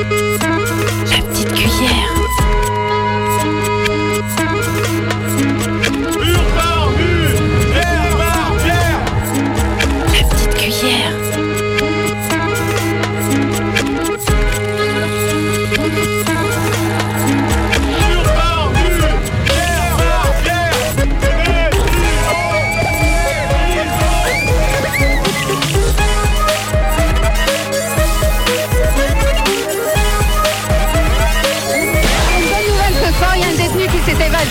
La petite cuillère.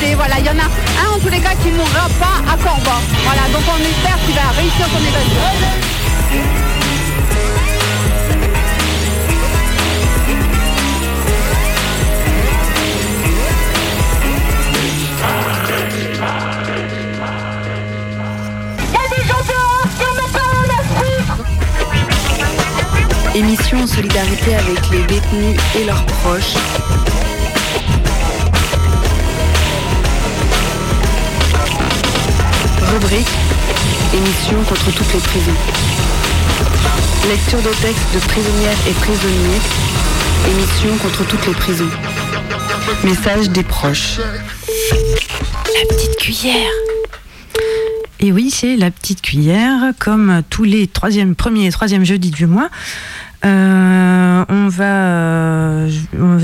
Évadé. Voilà, il y en a un en tous les cas qui mourra pas à Corban. Voilà, donc on espère qu'il va réussir son évasion. Émission en solidarité avec les détenus et leurs proches. Rubrique Émission contre toutes les prisons. Lecture de textes de prisonnières et prisonniers. Émission contre toutes les prisons. Message des proches. La petite cuillère. Et oui, c'est la petite cuillère, comme tous les troisième, premiers et troisième jeudis du mois. Euh, on va, euh,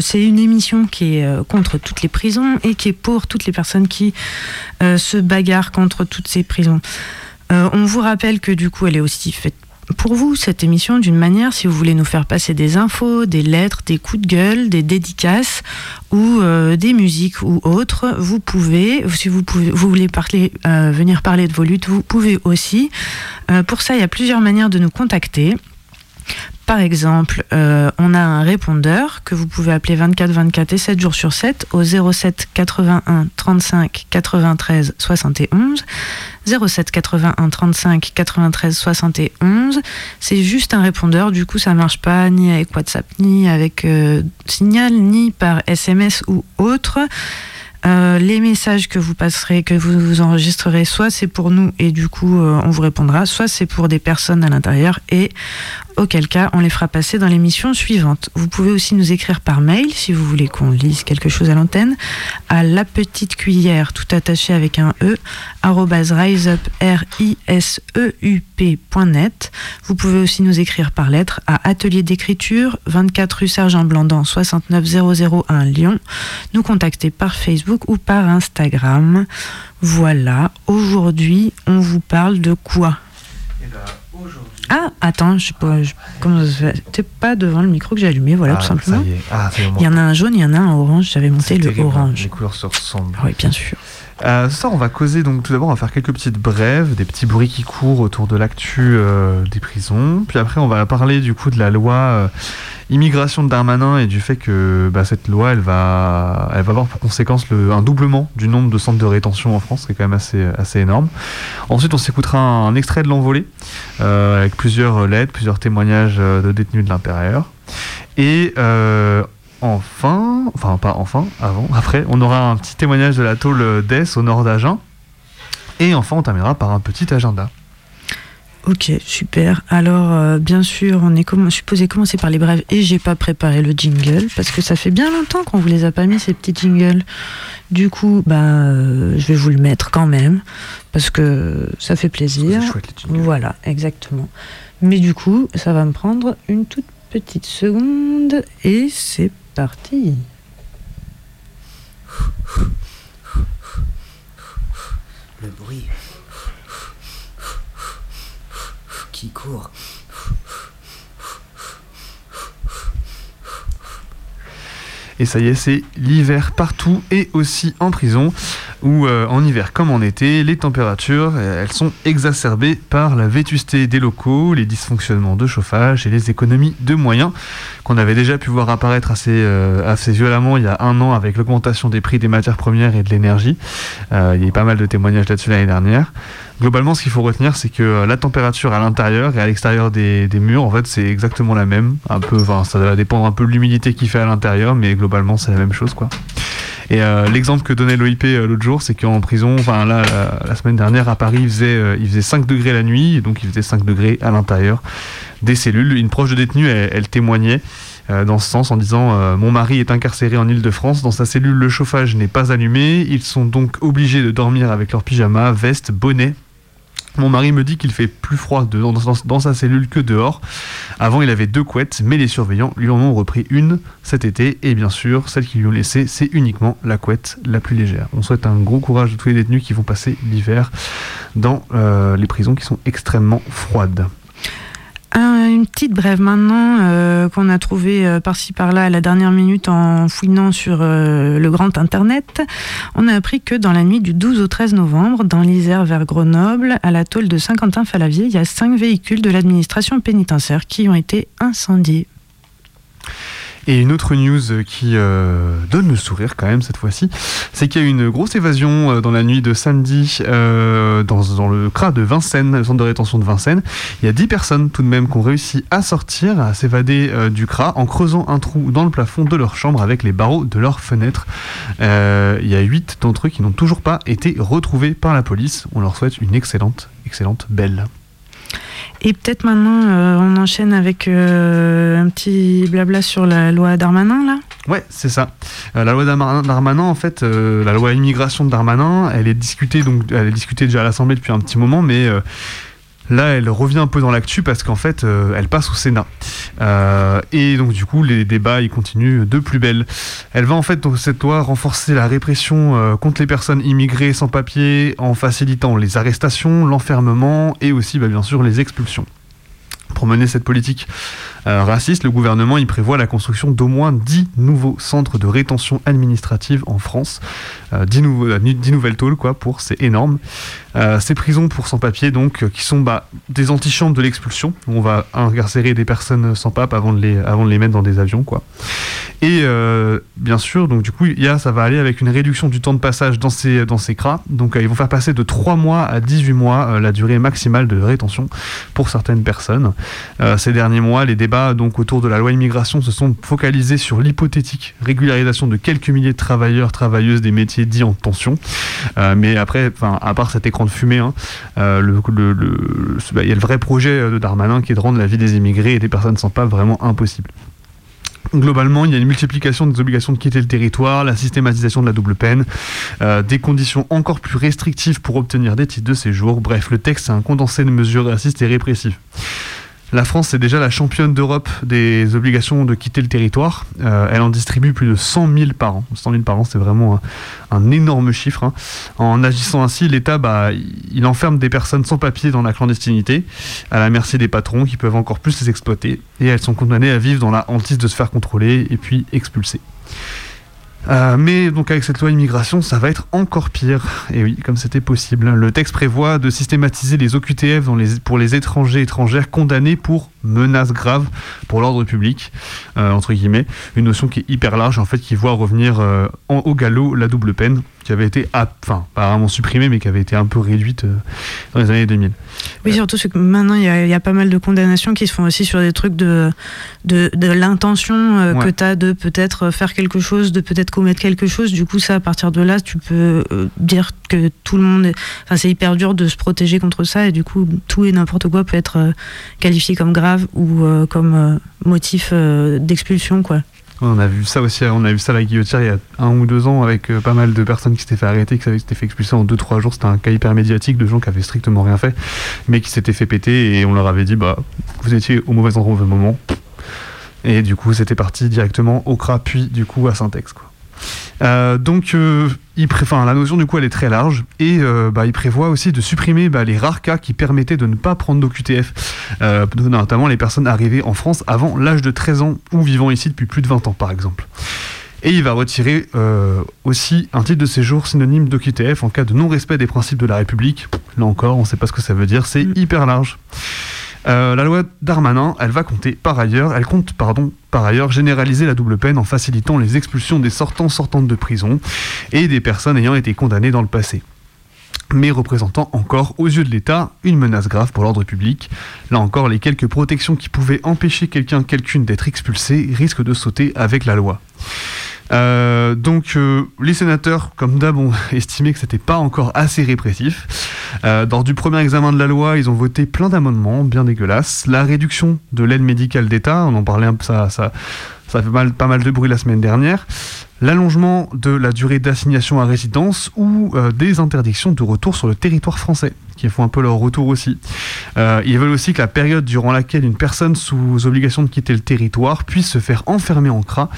c'est une émission qui est euh, contre toutes les prisons et qui est pour toutes les personnes qui euh, se bagarrent contre toutes ces prisons. Euh, on vous rappelle que du coup, elle est aussi faite pour vous cette émission d'une manière si vous voulez nous faire passer des infos, des lettres, des coups de gueule, des dédicaces ou euh, des musiques ou autres, vous pouvez, si vous, pouvez, voulez euh, venir parler de vos luttes, vous pouvez aussi. Euh, pour ça, il y a plusieurs manières de nous contacter. Par exemple, euh, on a un répondeur que vous pouvez appeler 24 24 et 7 jours sur 7 au 07 81 35 93 71. 07 81 35 93 71. C'est juste un répondeur, du coup ça marche pas ni avec WhatsApp, ni avec euh, Signal, ni par SMS ou autre. Euh, les messages que vous passerez, que vous, enregistrerez, soit c'est pour nous et du coup on vous répondra, soit c'est pour des personnes à l'intérieur et auquel cas on les fera passer dans l'émission suivante. Vous pouvez aussi nous écrire par mail si vous voulez qu'on lise quelque chose à l'antenne à la petite cuillère tout attaché avec un e arrobase riseup r i s e u p.net. Vous pouvez aussi nous écrire par lettre à atelier d'écriture 24 rue Sergent Blandan 69001 Lyon. Nous contacter par Facebook ou par Instagram. Voilà, aujourd'hui on vous parle de quoi? Ah, attends, je sais pas, je- comment T'es pas devant le micro que j'ai allumé, voilà, Ah, tout simplement. Y. Ah. Il y en a un jaune, il y en a un orange, j'avais monté le terrible, hein. orange. Les couleurs se ressemblent. Oui, bien sûr. Euh, soir, on va causer donc tout d'abord, on va faire quelques petites brèves, des petits bruits qui courent autour de l'actu euh, des prisons. Puis après, on va parler du coup de la loi euh, immigration de Darmanin et du fait que bah, cette loi, elle va, elle va avoir pour conséquence un doublement du nombre de centres de rétention en France, ce qui est quand même assez, assez énorme. Ensuite, on s'écoutera un, extrait de l'envolée euh, avec plusieurs lettres, plusieurs témoignages de détenus de l'intérieur. Et euh, enfin, enfin pas enfin, avant, après, on aura un petit témoignage de la tôle d'Es au nord d'Agen. Et enfin, on terminera par un petit agenda. Ok, super. Alors, euh, bien sûr, on est comm- supposé commencer par les brèves et j'ai pas préparé le jingle parce que ça fait bien longtemps qu'on vous les a pas mis ces petits jingles. Du coup, bah, euh, je vais vous le mettre quand même parce que ça fait plaisir. C'est chouette, les. Voilà, exactement. Mais du coup, ça va me prendre une toute petite seconde et c'est parti. Le bruit qui court. Et ça y est, c'est l'hiver partout et aussi en prison, où euh, en hiver comme en été, les températures, euh, elles sont exacerbées par la vétusté des locaux, les dysfonctionnements de chauffage et les économies de moyens qu'on avait déjà pu voir apparaître assez, euh, assez violemment il y a un an avec l'augmentation des prix des matières premières et de l'énergie. Il y a eu pas mal de témoignages là-dessus l'année dernière. Globalement, ce qu'il faut retenir, c'est que la température à l'intérieur et à l'extérieur des, murs, en fait, c'est exactement la même. Un peu, ça va dépendre un peu de l'humidité qu'il fait à l'intérieur, mais globalement, c'est la même chose, quoi. Et euh, l'exemple que donnait l'OIP euh, l'autre jour, c'est qu'en prison, enfin là, la, semaine dernière à Paris, il faisait, euh, il faisait 5 degrés la nuit, donc il faisait 5 degrés à l'intérieur. des cellules. Une proche de détenu, elle, témoignait dans ce sens en disant Mon mari est incarcéré en Ile-de-France, dans sa cellule le chauffage n'est pas allumé, ils sont donc obligés de dormir avec leur pyjama, veste, bonnet, mon mari me dit qu'il fait plus froid dans, sa cellule que dehors. Avant, il avait deux couettes, mais les surveillants lui en ont repris une cet été. Et bien sûr, celle qu'ils lui ont laissée, c'est uniquement la couette la plus légère. On souhaite un gros courage à tous les détenus qui vont passer l'hiver dans euh, les prisons qui sont extrêmement froides une petite brève maintenant euh, qu'on a trouvé euh, par-ci par-là à la dernière minute en fouinant sur euh, le grand internet. On a appris que dans la nuit du 12 au 13 novembre, dans l'Isère vers Grenoble, à la tôle de Saint-Quentin-Falavier, il y a cinq véhicules de l'administration pénitentiaire qui ont été incendiés. Et une autre news qui euh, donne le sourire quand même cette fois-ci, c'est qu'il y a eu une grosse évasion euh, dans la nuit de samedi euh, dans, le CRA de Vincennes, le centre de rétention de Vincennes. Il y a 10 personnes tout de même qui ont réussi à sortir, à s'évader du CRA en creusant un trou dans le plafond de leur chambre avec les barreaux de leurs fenêtres. il y a 8 d'entre eux qui n'ont toujours pas été retrouvés par la police. On leur souhaite une excellente, excellente belle. Et peut-être maintenant, euh, on enchaîne avec euh, un petit blabla sur la loi Darmanin, là Ouais, c'est ça. Euh, la loi Darmanin, en fait, la loi immigration de Darmanin, elle est discutée, donc, elle est discutée déjà à l'Assemblée depuis un petit moment, mais Là, elle revient un peu dans l'actu parce qu'en fait, euh, elle passe au Sénat. Euh, et donc, du coup, les débats, ils continuent de plus belle. Elle va en fait, donc, cette loi, renforcer la répression euh, contre les personnes immigrées sans papier en facilitant les arrestations, l'enfermement et aussi, bah, bien sûr, les expulsions. Pour mener cette politique raciste, le gouvernement y prévoit la construction d'au moins 10 nouveaux centres de rétention administrative en France. 10, nouveaux, 10 nouvelles tôles, quoi, pour, c'est énorme. Euh, ces prisons pour sans-papiers, donc, euh, qui sont bah, des antichambres de l'expulsion. On va incarcérer des personnes sans pape avant de les, avant de les mettre dans des avions, quoi. Et euh, bien sûr, donc du coup, ça va aller avec une réduction du temps de passage dans ces, dans ces cras. Donc, ils vont faire passer de 3 mois à 18 mois la durée maximale de rétention pour certaines personnes. ces derniers mois, les donc autour de la loi immigration se sont focalisés sur l'hypothétique régularisation de quelques milliers de travailleurs, travailleuses des métiers dits en tension. mais après, à part cet écran de fumée. Hein. Euh, bah, il y a le vrai projet de Darmanin qui est de rendre la vie des immigrés et des personnes sans pas vraiment impossible. Globalement, il y a une multiplication des obligations de quitter le territoire, la systématisation de la double peine, euh, des conditions encore plus restrictives pour obtenir des titres de séjour. Bref, le texte est un condensé de mesures racistes et répressives. La France est déjà la championne d'Europe des obligations de quitter le territoire. Euh, elle en distribue plus de 100 000 par an. 100 000 par an, c'est vraiment un, énorme chiffre. Hein. En agissant ainsi, l'État, bah, enferme des personnes sans papier dans la clandestinité, à la merci des patrons qui peuvent encore plus les exploiter. Et elles sont condamnées à vivre dans la hantise de se faire contrôler et puis expulsées. Euh, mais donc avec cette loi immigration, ça va être encore pire. Et oui, comme c'était possible. Le texte prévoit de systématiser les OQTF pour les étrangers étrangères condamnés pour menaces graves pour l'ordre public, euh, entre guillemets. Une notion qui est hyper large, en fait, qui voit revenir euh, au galop la double peine qui avait été, enfin, vraiment supprimée, mais qui avait été un peu réduite dans les années 2000. Oui, surtout que maintenant, il y, a pas mal de condamnations qui se font aussi sur des trucs de, de, l'intention euh, que tu as de peut-être faire quelque chose, de peut-être commettre quelque chose. Du coup, ça, à partir de là, tu peux euh, dire que tout le monde. Enfin, c'est hyper dur de se protéger contre ça, et du coup, tout et n'importe quoi peut être qualifié comme grave ou comme motif d'expulsion, quoi. On a vu ça aussi, on a vu ça à la guillotière il y a un ou deux ans avec euh, pas mal de personnes qui s'étaient fait arrêter, qui s'étaient fait expulser en deux trois jours. C'était un cas hyper médiatique de gens qui avaient strictement rien fait, mais qui s'étaient fait péter et on leur avait dit bah vous étiez au mauvais endroit au mauvais moment. Et du coup c'était parti directement au CRA puis du coup à Syntex quoi. Euh, donc, euh, il la notion du coup elle est très large et euh, bah, il prévoit aussi de supprimer bah, les rares cas qui permettaient de ne pas prendre d'OQTF, notamment les personnes arrivées en France avant l'âge de 13 ans ou vivant ici depuis plus de 20 ans par exemple. Et il va retirer aussi un titre de séjour synonyme d'OQTF en cas de non-respect des principes de la République. Là encore, on ne sait pas ce que ça veut dire, c'est mm. hyper large. Euh, la loi Darmanin, elle va compter par ailleurs, elle compte par ailleurs généraliser la double peine en facilitant les expulsions des sortants sortantes de prison et des personnes ayant été condamnées dans le passé mais représentant encore aux yeux de l'État une menace grave pour l'ordre public. Là encore, les quelques protections qui pouvaient empêcher quelqu'un quelqu'une d'être expulsé risquent de sauter avec la loi. Euh, donc euh, les sénateurs, comme d'hab, ont estimé que c'était pas encore assez répressif. Euh, lors du premier examen de la loi, ils ont voté plein d'amendements bien dégueulasses. La réduction de l'aide médicale d'État, on en parlait un peu, ça, ça, fait pas mal de bruit la semaine dernière. L'allongement de la durée d'assignation à résidence ou euh, des interdictions de retour sur le territoire français, qui font un peu leur retour aussi. Euh, ils veulent aussi que la période durant laquelle une personne sous obligation de quitter le territoire puisse se faire enfermer en CRA,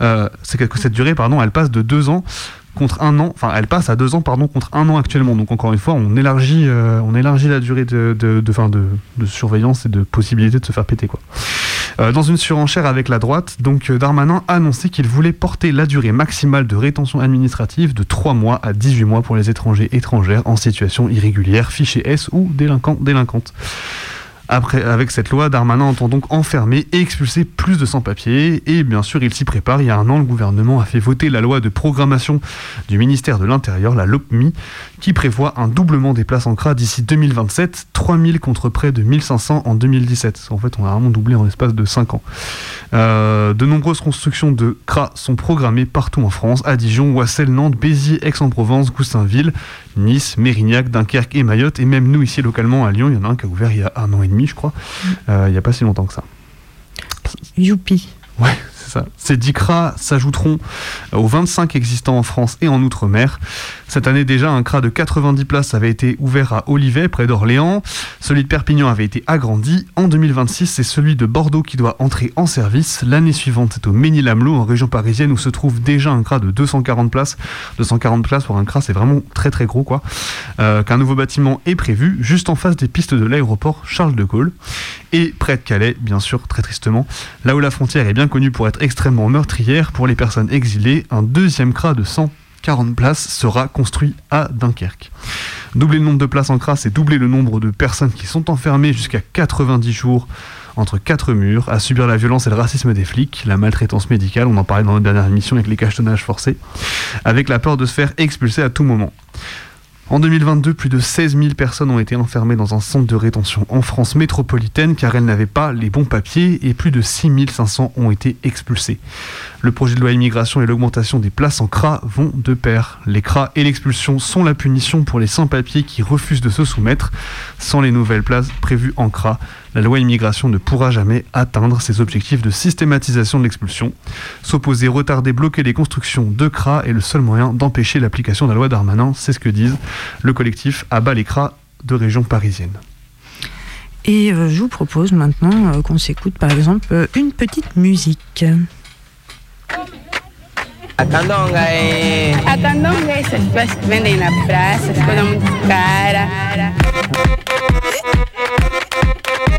euh, c'est que cette durée, pardon, elle passe de deux ans contre un an, enfin elle passe à deux ans pardon contre un an actuellement. Donc encore une fois, on élargit, euh, on élargit la durée de, de, de, de surveillance et de possibilité de se faire péter quoi. Euh, dans une surenchère avec la droite, donc euh, Darmanin a annoncé qu'il voulait porter la durée maximale de rétention administrative de 3 mois à 18 mois pour les étrangers étrangères en situation irrégulière, fichés S ou délinquants délinquantes. Avec cette loi, Darmanin entend donc enfermer et expulser plus de sans-papiers. Et bien sûr, il s'y prépare. Il y a un an, le gouvernement a fait voter la loi de programmation du ministère de l'Intérieur, la LOPMI, qui prévoit un doublement des places en CRA d'ici 2027, 3000 contre près de 1500 en 2017. En fait, on a vraiment doublé en l'espace de 5 ans. Euh, de nombreuses constructions de CRA sont programmées partout en France, à Dijon, Wassel, Nantes, Béziers, Aix-en-Provence, Goussainville, Nice, Mérignac, Dunkerque et Mayotte. Et même nous, ici, localement, à Lyon, il y en a un qui a ouvert il y a un an et demi, je crois. Euh, il n'y a pas si longtemps que ça. Youpi. Ouais, c'est ça. Ces 10 CRA s'ajouteront aux 25 existants en France et en Outre-mer. Cette année déjà, un CRA de 90 places avait été ouvert à Olivet, près d'Orléans. Celui de Perpignan avait été agrandi. En 2026, c'est celui de Bordeaux qui doit entrer en service. L'année suivante, c'est au Ménil-Amelot, en région parisienne, où se trouve déjà un CRA de 240 places. 240 places pour un CRA, c'est vraiment très très gros, quoi. Euh, Qu'un nouveau bâtiment est prévu, juste en face des pistes de l'aéroport Charles de Gaulle. Et près de Calais, bien sûr, très tristement, là où la frontière est bien connue pour être extrêmement meurtrière pour les personnes exilées, un deuxième CRA de 140 places sera construit à Dunkerque. Doubler le nombre de places en CRA, c'est doubler le nombre de personnes qui sont enfermées jusqu'à 90 jours entre quatre murs, à subir la violence et le racisme des flics, la maltraitance médicale, on en parlait dans notre dernière émission avec les cachetonnages forcés, avec la peur de se faire expulser à tout moment. En 2022, plus de 16 000 personnes ont été enfermées dans un centre de rétention en France métropolitaine car elles n'avaient pas les bons papiers et plus de 6 500 ont été expulsées. Le projet de loi immigration et l'augmentation des places en CRA vont de pair. Les CRA et l'expulsion sont la punition pour les sans-papiers qui refusent de se soumettre. Sans les nouvelles places prévues en CRA, la loi immigration ne pourra jamais atteindre ses objectifs de systématisation de l'expulsion. S'opposer, retarder, bloquer les constructions de CRA est le seul moyen d'empêcher l'application de la loi Darmanin, c'est ce que disent le collectif Abat les CRA de région parisienne. Et euh, je vous propose maintenant euh, qu'on s'écoute par exemple euh, une petite musique. A candonga é. A candonga é essas pessoas que vendem na praça,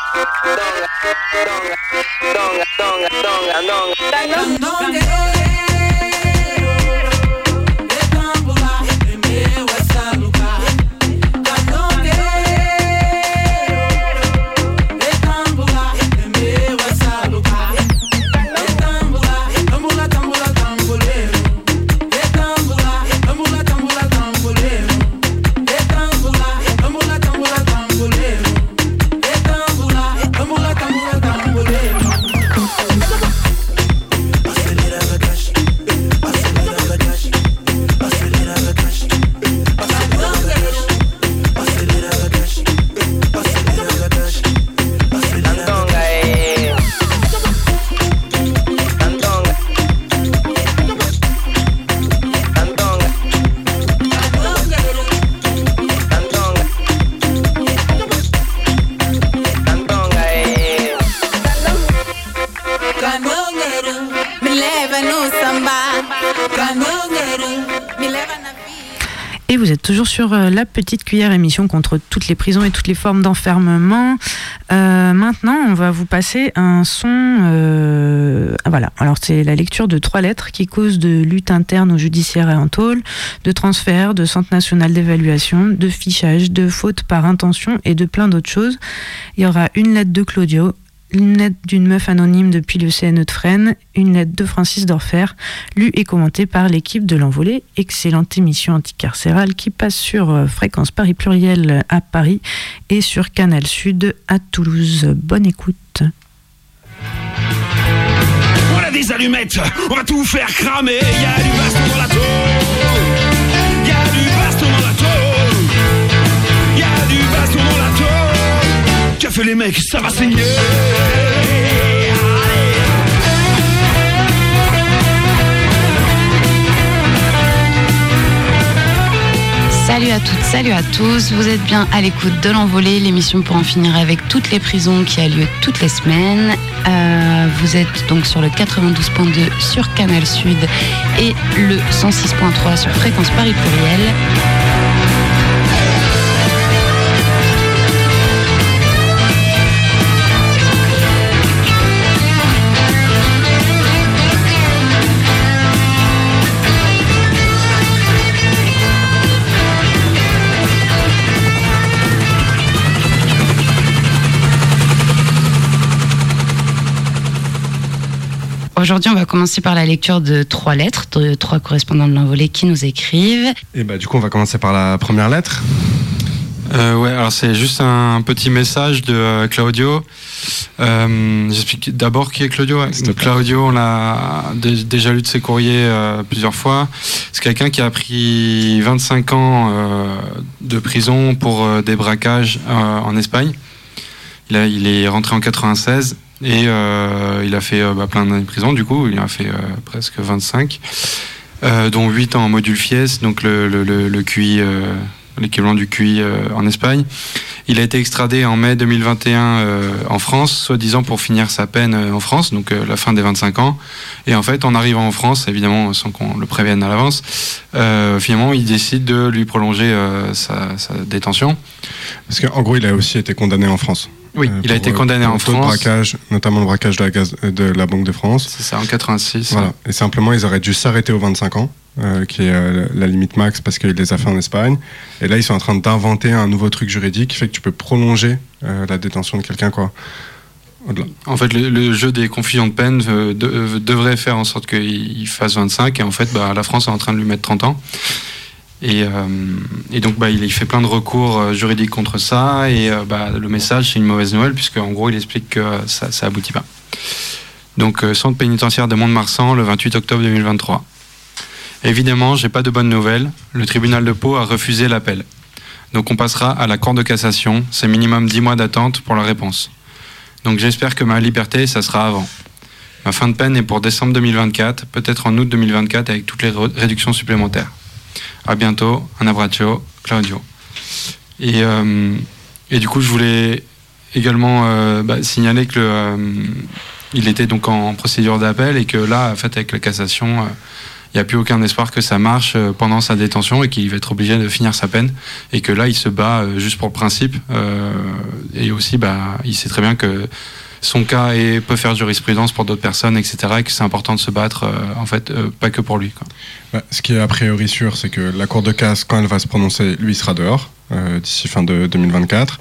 as coisas muito caras. Candonga toujours sur euh, la petite cuillère émission contre toutes les prisons et toutes les formes d'enfermement. Euh, maintenant, on va vous passer un son. euh, voilà. Alors c'est la lecture de trois lettres qui causent de lutte interne au judiciaire et en tôle, de transfert, de centre national d'évaluation, de fichage, de faute par intention et de plein d'autres choses. Il y aura une lettre de Claudio, une lettre d'une meuf anonyme depuis le CNE de Fresnes, une lettre de Francis Dorfer, lue et commentée par l'équipe de l'Envolée. Excellente émission anticarcérale qui passe sur euh, Fréquence Paris Pluriel à Paris et sur Canal Sud à Toulouse. Bonne écoute. A des allumettes, on va tout faire cramer. Y a du baston dans la tôle. Les mecs, ça va saigner. Salut à toutes, salut à tous. Vous êtes bien à l'écoute de l'envolée, l'émission pour en finir avec toutes les prisons qui a lieu toutes les semaines. Euh, vous êtes donc sur le 92.2 sur Canal Sud et le 106.3 sur Fréquence Paris Pluriel. Aujourd'hui, on va commencer par la lecture de trois lettres, de trois correspondants de l'envolée qui nous écrivent. Et bah du coup on va commencer par la première lettre. Euh, ouais, alors c'est juste un petit message de euh, Claudio. Euh, J'explique d'abord qui est Claudio. Claudio, on l'a dé- déjà lu de ses courriers euh, plusieurs fois. C'est quelqu'un qui a pris 25 ans euh, de prison pour euh, des braquages euh, en Espagne. Il, a, il est rentré en 96 et euh, il a fait euh, bah, plein d'années de prison. Du coup, il a fait euh, presque 25, euh, dont 8 ans en module FIES, donc le, le, le, le QI, l'équivalent du QI en Espagne. Il a été extradé en mai 2021 euh, en France, soi-disant pour finir sa peine en France, donc la fin des 25 ans. Et en fait, en arrivant en France, évidemment sans qu'on le prévienne à l'avance, euh, finalement, il décide de lui prolonger euh, sa, sa détention. Parce qu'en gros il a aussi été condamné en France. Oui, Euh, il a été euh, condamné en France. braquages, notamment le braquage de la, gaz- euh, de la Banque de France. C'est ça, en 86. Voilà. Et simplement ils auraient dû s'arrêter aux 25 ans, euh, qui est euh, la limite max parce qu'il les a fait en Espagne. Et là ils sont en train d'inventer un nouveau truc juridique qui fait que tu peux prolonger euh, la détention de quelqu'un quoi. En fait, le, le jeu des confusions de peine de- devrait faire en sorte qu'il il fasse 25 et en fait, bah, la France est en train de lui mettre 30 ans. Et, euh, et donc, bah, il, fait plein de recours euh, juridiques contre ça. Et euh, bah, le message, c'est une mauvaise nouvelle, puisque en gros, il explique que ça, ça aboutit pas. Donc, centre pénitentiaire de Mont-de-Marsan, le 28 octobre 2023. Évidemment, j'ai pas de bonnes nouvelles. Le tribunal de Pau a refusé l'appel. Donc, on passera à la Cour de cassation. C'est minimum 10 mois d'attente pour la réponse. Donc, j'espère que ma liberté, ça sera avant. Ma fin de peine est pour décembre 2024, peut-être en août 2024 avec toutes les réductions supplémentaires. À bientôt, un abbraccio, Claudio. Et, euh, et du coup, je voulais également euh, bah, signaler que euh, il était donc en procédure d'appel et que là, en fait, avec la cassation, il n'y a plus aucun espoir que ça marche pendant sa détention et qu'il va être obligé de finir sa peine et que là, il se bat juste pour le principe et aussi, bah, il sait très bien que son cas et peut faire jurisprudence pour d'autres personnes, etc. Et que c'est important de se battre, euh, en fait, euh, pas que pour lui. Ouais, ce qui est a priori sûr, c'est que la Cour de casse, quand elle va se prononcer, lui sera dehors euh, d'ici fin de 2024.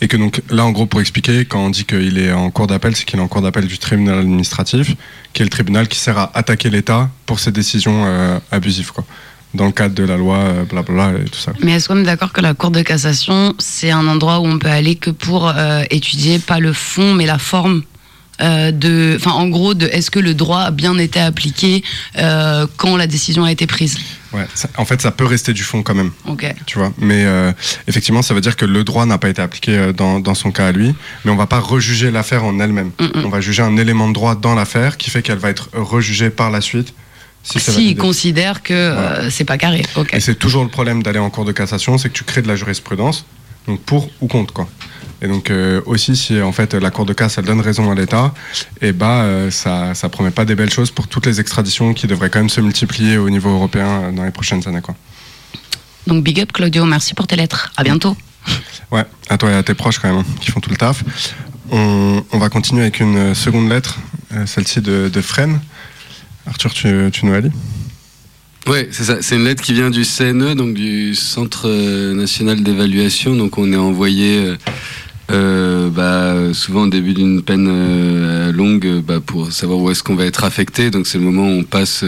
Et que donc là, en gros, pour expliquer, quand on dit qu'il est en cours d'appel, c'est qu'il est en cours d'appel du tribunal administratif, qui est le tribunal qui sert à attaquer l'État pour ses décisions abusives, quoi. Dans le cadre de la loi, euh, blablabla et tout ça. Mais est-ce qu'on est d'accord que la Cour de cassation, c'est un endroit où on peut aller que pour euh, étudier pas le fond, mais la forme euh, de, enfin, en gros, de est-ce que le droit a bien été appliqué euh, quand la décision a été prise? Ouais, ça- en fait, ça peut rester du fond quand même. Ok. tu vois. Mais euh, effectivement, ça veut dire que le droit n'a pas été appliqué dans, dans son cas à lui, mais on va pas rejuger l'affaire en elle-même. On va juger un élément de droit dans l'affaire qui fait qu'elle va être rejugée par la suite. Si, S'ils validé. considèrent que euh, c'est pas carré. Ok. Et c'est toujours le problème d'aller en cour de cassation, c'est que tu crées de la jurisprudence, donc pour ou contre quoi. Et donc euh, aussi si en fait la cour de casse elle donne raison à l'État, et bah euh, ça ça promet pas des belles choses pour toutes les extraditions qui devraient quand même se multiplier au niveau européen euh, dans les prochaines années quoi. Donc big up Claudio, merci pour tes lettres. À bientôt. Ouais, à toi et à tes proches quand même, hein, qui font tout le taf. On, on va continuer avec une euh, seconde lettre, euh, celle-ci de, de Fresne. Arthur, tu, nous la lis Ouais, c'est ça. C'est une lettre qui vient du CNE, donc du Centre euh, national d'évaluation. Donc on est envoyé euh, euh, bah, souvent au début d'une peine longue bah, pour savoir où est-ce qu'on va être affecté. Donc c'est le moment où on passe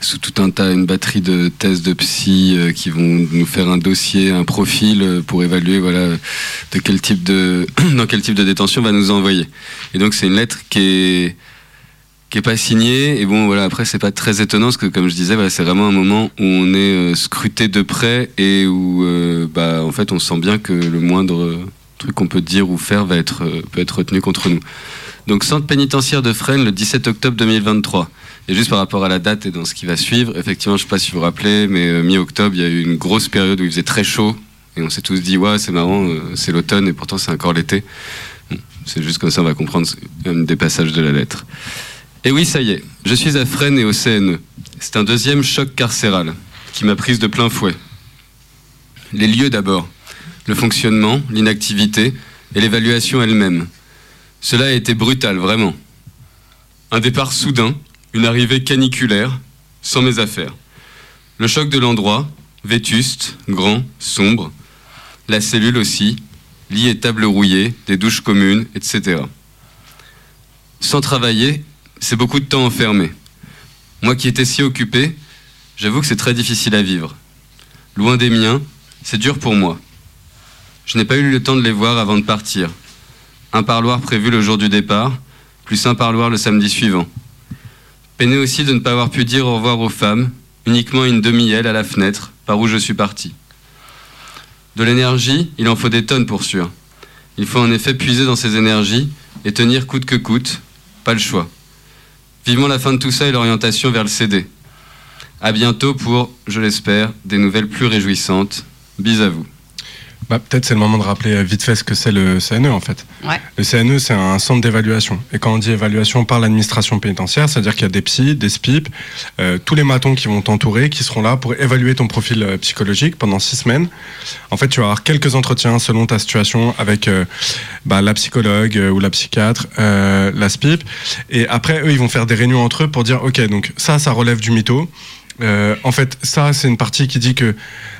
sous tout un tas, une batterie de tests de psy qui vont nous faire un dossier, un profil pour évaluer voilà de quel type de dans quel type de détention on va nous envoyer. Et donc c'est une lettre qui est qui est pas signée et bon voilà après c'est pas très étonnant parce que comme je disais c'est vraiment un moment où on est euh, scruté de près et où euh, bah en fait on sent bien que le moindre euh, truc qu'on peut dire ou faire va être peut être retenu contre nous. Donc centre pénitentiaire de Fresnes le 17 octobre 2023. Et juste par rapport à la date et dans ce qui va suivre, effectivement, je sais pas si vous vous rappelez, mais mi-octobre, il y a eu une grosse période où il faisait très chaud et on s'est tous dit ouais c'est marrant, c'est l'automne et pourtant c'est encore l'été. C'est juste comme ça on va comprendre des passages de la lettre. Et oui, ça y est, je suis à Fresnes et au CNE. C'est un deuxième choc carcéral qui m'a prise de plein fouet. Les lieux d'abord, le fonctionnement, l'inactivité et l'évaluation elle-même. Cela a été brutal, vraiment. Un départ soudain, une arrivée caniculaire, sans mes affaires. Le choc de l'endroit, vétuste, grand, sombre. La cellule aussi, lit et table rouillée, des douches communes, etc. Sans travailler, c'est beaucoup de temps enfermé. Moi qui étais si occupé, j'avoue que c'est très difficile à vivre. Loin des miens, c'est dur pour moi. Je n'ai pas eu le temps de les voir avant de partir. Un parloir prévu le jour du départ, plus un parloir le samedi suivant. Peiné aussi de ne pas avoir pu dire au revoir aux femmes, uniquement une demi-aile à la fenêtre, par où je suis parti. De l'énergie, il en faut des tonnes pour sûr. Il faut en effet puiser dans ces énergies et tenir coûte que coûte, pas le choix. Vivement la fin de tout ça et l'orientation vers le CD. À bientôt pour, je l'espère, des nouvelles plus réjouissantes. Bis à vous. Bah, Peut-être c'est le moment de rappeler euh, vite fait ce que c'est le CNE en fait. Ouais. Le CNE c'est un centre d'évaluation. Et quand on dit évaluation par l'administration pénitentiaire, c'est-à-dire qu'il y a des psys, des SPIP, euh, tous les matons qui vont t'entourer, qui seront là pour évaluer ton profil euh, psychologique pendant six semaines. En fait, tu vas avoir quelques entretiens selon ta situation avec euh, bah, la psychologue ou la psychiatre, euh, la SPIP. Et après, eux, ils vont faire des réunions entre eux pour dire, ok, donc ça, ça relève du mytho. Euh, en fait, ça, c'est une partie qui dit que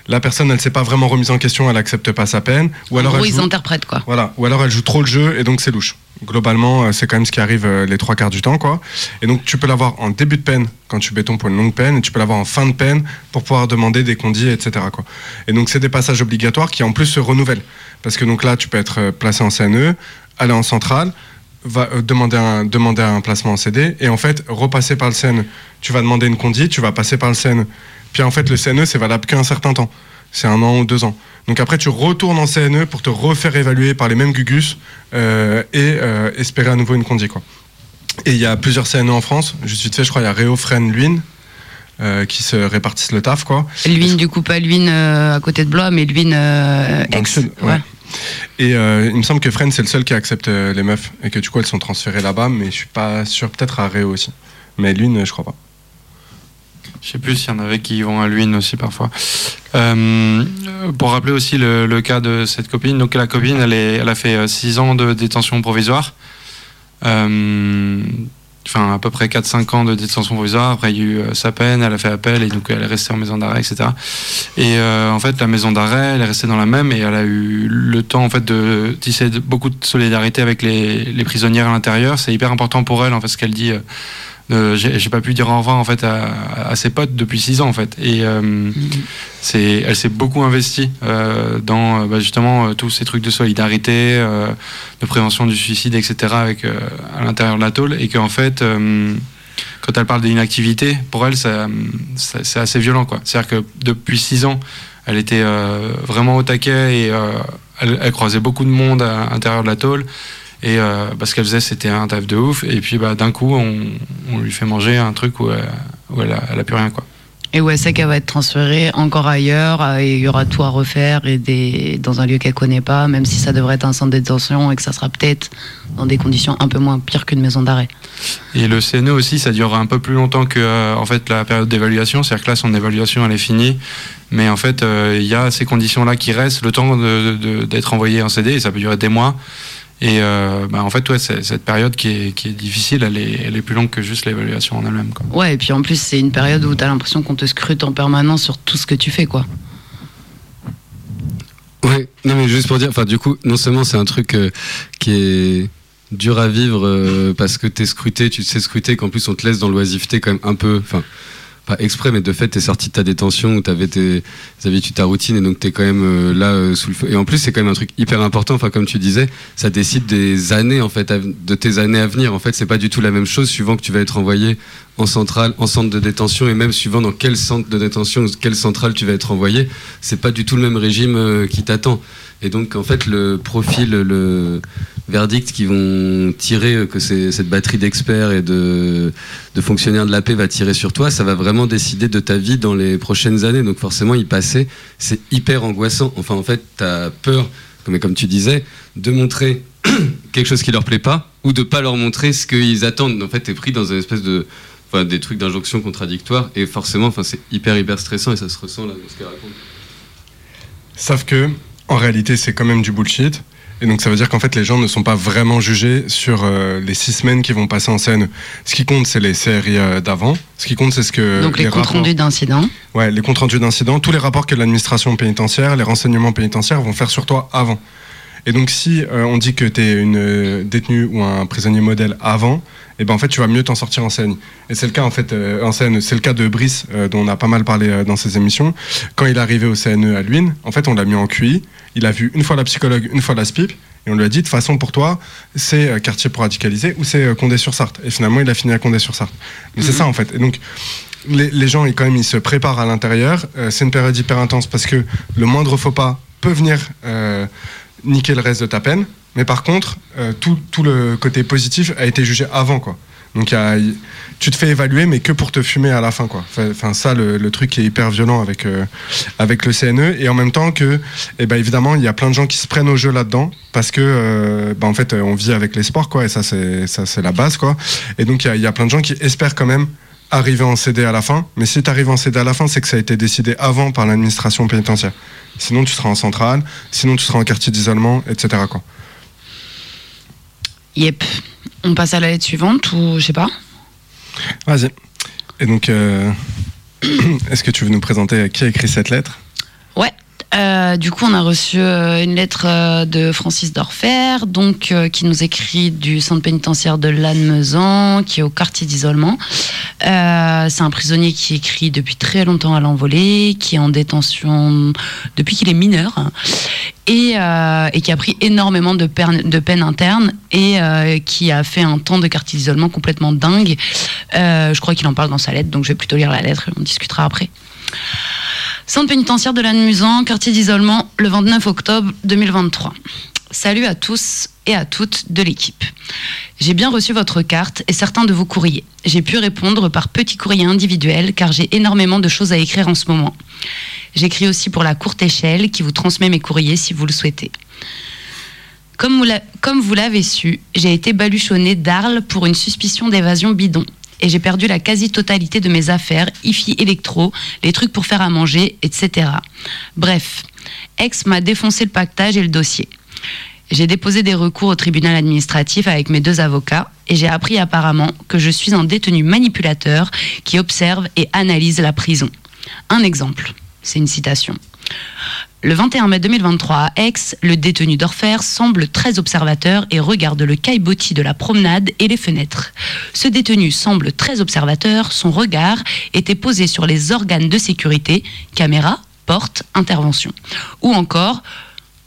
la personne, elle s'est pas vraiment remise en question, elle accepte pas sa peine, ou En alors gros, elle ils joue- interprètent quoi. voilà, ou alors elle joue trop le jeu et donc c'est louche. Globalement, euh, c'est quand même ce qui arrive euh, les trois quarts du temps, quoi. Et donc tu peux l'avoir en début de peine quand tu béton pour une longue peine, et tu peux l'avoir en fin de peine pour pouvoir demander des condits, etc. Quoi. Et donc c'est des passages obligatoires qui en plus se renouvellent, parce que donc là tu peux être placé en CNE, aller en centrale, va euh, demander un demander un placement en CD, et en fait repasser par le CNE. Tu vas demander une condi, tu vas passer par le CNE. Puis en fait le CNE c'est valable qu'un certain temps, c'est un an ou deux ans. Donc après, tu retournes en CNE pour te refaire évaluer par les mêmes gugus euh, et euh, espérer à nouveau une condi. Quoi. Et il y a plusieurs CNE en France. Juste vite fait, je crois, il y a Réau, Fresnes, Luynes euh, qui se répartissent le taf. Quoi. Luynes, du coup, pas Luynes à côté de Blois, mais Luynes ex. ouais. Et euh, il me semble que Fresnes, c'est le seul qui accepte euh, les meufs et que du coup, elles sont transférées là-bas, mais je suis pas sûr, peut-être à Réau aussi. Mais Luynes, je crois pas. Je sais plus s'il y en avait qui vont à l'huile aussi parfois. Euh, pour rappeler aussi le, cas de cette copine, donc la copine, elle, elle a fait 6 ans de détention provisoire. Enfin, à peu près 4-5 ans de détention provisoire. Après, il y a eu euh, sa peine, elle a fait appel et donc elle est restée en maison d'arrêt, etc. Et euh, en fait, la maison d'arrêt, elle est restée dans la même et elle a eu le temps en fait de tisser beaucoup de solidarité avec les, les prisonnières à l'intérieur. C'est hyper important pour elle, en fait, ce qu'elle dit. euh, euh, j'ai pas pu dire au revoir en fait à, à ses potes depuis six ans en fait. Et euh, c'est elle s'est beaucoup investie euh, dans euh, bah, justement tous ces trucs de solidarité de prévention du suicide etc avec à l'intérieur de la tôle et qu'en fait quand elle parle d'inactivité pour elle ça, ça- c'est assez violent quoi. C'est à dire que depuis six ans elle était vraiment au taquet et elle, elle croisait beaucoup de monde à l'intérieur de la tôle et euh, bah, ce qu'elle faisait, c'était un taf de ouf. Et puis bah, d'un coup, on, on lui fait manger un truc où, elle, où elle, a, elle a plus rien. Quoi. Et où elle sait qu'elle va être transférée encore ailleurs euh, et il y aura tout à refaire et des, dans un lieu qu'elle connaît pas, même si ça devrait être un centre de détention et que ça sera peut-être dans des conditions un peu moins pires qu'une maison d'arrêt. Et le CNE aussi, ça durera un peu plus longtemps que euh, en fait la période d'évaluation. C'est-à-dire que là, son évaluation, elle est finie. Mais en fait, euh, il y a ces conditions-là qui restent le temps d'être envoyé en CD et ça peut durer des mois. Et euh, bah, en fait, ouais, cette période qui est, qui est difficile, elle est, elle est plus longue que juste l'évaluation en elle-même. quoi. Ouais, et puis en plus, c'est une période où tu as l'impression qu'on te scrute en permanence sur tout ce que tu fais, quoi. Ouais, non mais juste pour dire, enfin du coup, non seulement c'est un truc euh, qui est dur à vivre euh, parce que t'es scruté, tu te sais scruter, qu'en plus on te laisse dans l'oisiveté quand même un peu, enfin pas exprès, mais de fait t'es sorti de ta détention t'avais tes, tes habitudes, ta routine et donc t'es quand même euh, là euh, sous le feu. Et en plus c'est quand même un truc hyper important, enfin comme tu disais, ça décide des années en fait, de tes années à venir. En fait c'est pas du tout la même chose suivant que tu vas être envoyé en centrale, en centre de détention et même suivant dans quel centre de détention quelle centrale tu vas être envoyé, c'est pas du tout le même régime euh, qui t'attend. Et donc en fait le profil, le verdict qu'ils vont tirer, que cette batterie d'experts et de, fonctionnaires de la paix va tirer sur toi, ça va vraiment décider de ta vie dans les prochaines années. Donc forcément y passer, c'est hyper angoissant. Enfin en fait t'as peur, comme, comme tu disais, de montrer quelque chose qui leur plaît pas ou de pas leur montrer ce qu'ils attendent. En fait t'es pris dans une espèce de des trucs d'injonction contradictoire et forcément enfin c'est hyper hyper stressant et ça se ressent là dans ce qu'elle raconte. Sauf que, en réalité, c'est quand même du bullshit. Et donc, ça veut dire qu'en fait, les gens ne sont pas vraiment jugés sur euh, les six semaines qui vont passer en scène. Ce qui compte, c'est les séries euh, d'avant. Ce qui compte, c'est ce que. Donc les, comptes rapports- rendus d'incidents. Ouais, les comptes rendus d'incidents, tous les rapports que l'administration pénitentiaire, les renseignements pénitentiaires vont faire sur toi avant. Et donc, si euh, on dit que tu es une euh, détenue ou un prisonnier modèle avant, et ben en fait, tu vas mieux t'en sortir en scène. Et c'est le cas en fait euh, en scène, c'est le cas de Brice euh, dont on a pas mal parlé dans ses émissions. Quand il est arrivé au CNE à Luynes, en fait, on l'a mis en QI. Il a vu une fois la psychologue, une fois la SPIP. Et on lui a dit, de toute façon, pour toi, c'est quartier pour radicaliser ou c'est Condé-sur-Sarthe. Et finalement, il a fini à Condé-sur-Sarthe. Mais c'est ça, en fait. Et donc, les, les gens, ils, quand même, ils se préparent à l'intérieur. Euh, c'est une période hyper intense parce que le moindre faux pas peut venir euh, niquer le reste de ta peine. Mais par contre, euh, tout, tout le côté positif a été jugé avant, quoi. Donc, tu te fais évaluer, mais que pour te fumer à la fin, quoi. Enfin, ça, le, truc qui est hyper violent avec, euh, avec le CNE. Et en même temps que, eh ben, évidemment, il y a plein de gens qui se prennent au jeu là-dedans parce que, euh, ben, en fait, on vit avec les sports, quoi. Et ça, c'est la base, quoi. Et donc, il y, a plein de gens qui espèrent quand même arriver en CD à la fin. Mais si tu arrives en CD à la fin, c'est que ça a été décidé avant par l'administration pénitentiaire. Sinon, tu seras en centrale, sinon, tu seras en quartier d'isolement, etc. Quoi. Yep. On passe à la lettre suivante ou je sais pas Vas-y. Et donc, euh, est-ce que tu veux nous présenter qui a écrit cette lettre? Ouais. Euh, du coup, on a reçu euh, une lettre euh, de Francis Dorfer, donc qui nous écrit du centre pénitentiaire de Lannemezan, qui est au quartier d'isolement. C'est un prisonnier qui écrit depuis très longtemps à l'envolée, qui est en détention depuis qu'il est mineur et, qui a pris énormément de, peine- de peine interne et qui a fait un temps de quartier d'isolement complètement dingue. Je crois qu'il en parle dans sa lettre, donc je vais plutôt lire la lettre et on discutera après. Centre pénitentiaire de Lannemezan, quartier d'isolement, le 29 octobre 2023. Salut à tous et à toutes de l'équipe. J'ai bien reçu votre carte et certains de vos courriers. J'ai pu répondre par petits courriers individuels car j'ai énormément de choses à écrire en ce moment. J'écris aussi pour la courte échelle qui vous transmet mes courriers si vous le souhaitez. Comme vous l'avez su, j'ai été baluchonné d'Arles pour une suspicion d'évasion bidon. Et j'ai perdu la quasi-totalité de mes affaires, IFI électro, les trucs pour faire à manger, etc. Bref, Ex m'a défoncé le pactage et le dossier. J'ai déposé des recours au tribunal administratif avec mes deux avocats et j'ai appris apparemment que je suis un détenu manipulateur qui observe et analyse la prison. Un exemple, c'est une citation. Le 21 mai 2023 à Aix, le détenu d'Orfer semble très observateur et regarde le caillebotis de la promenade et les fenêtres. Ce détenu semble très observateur, son regard était posé sur les organes de sécurité, caméra, porte, intervention. Ou encore,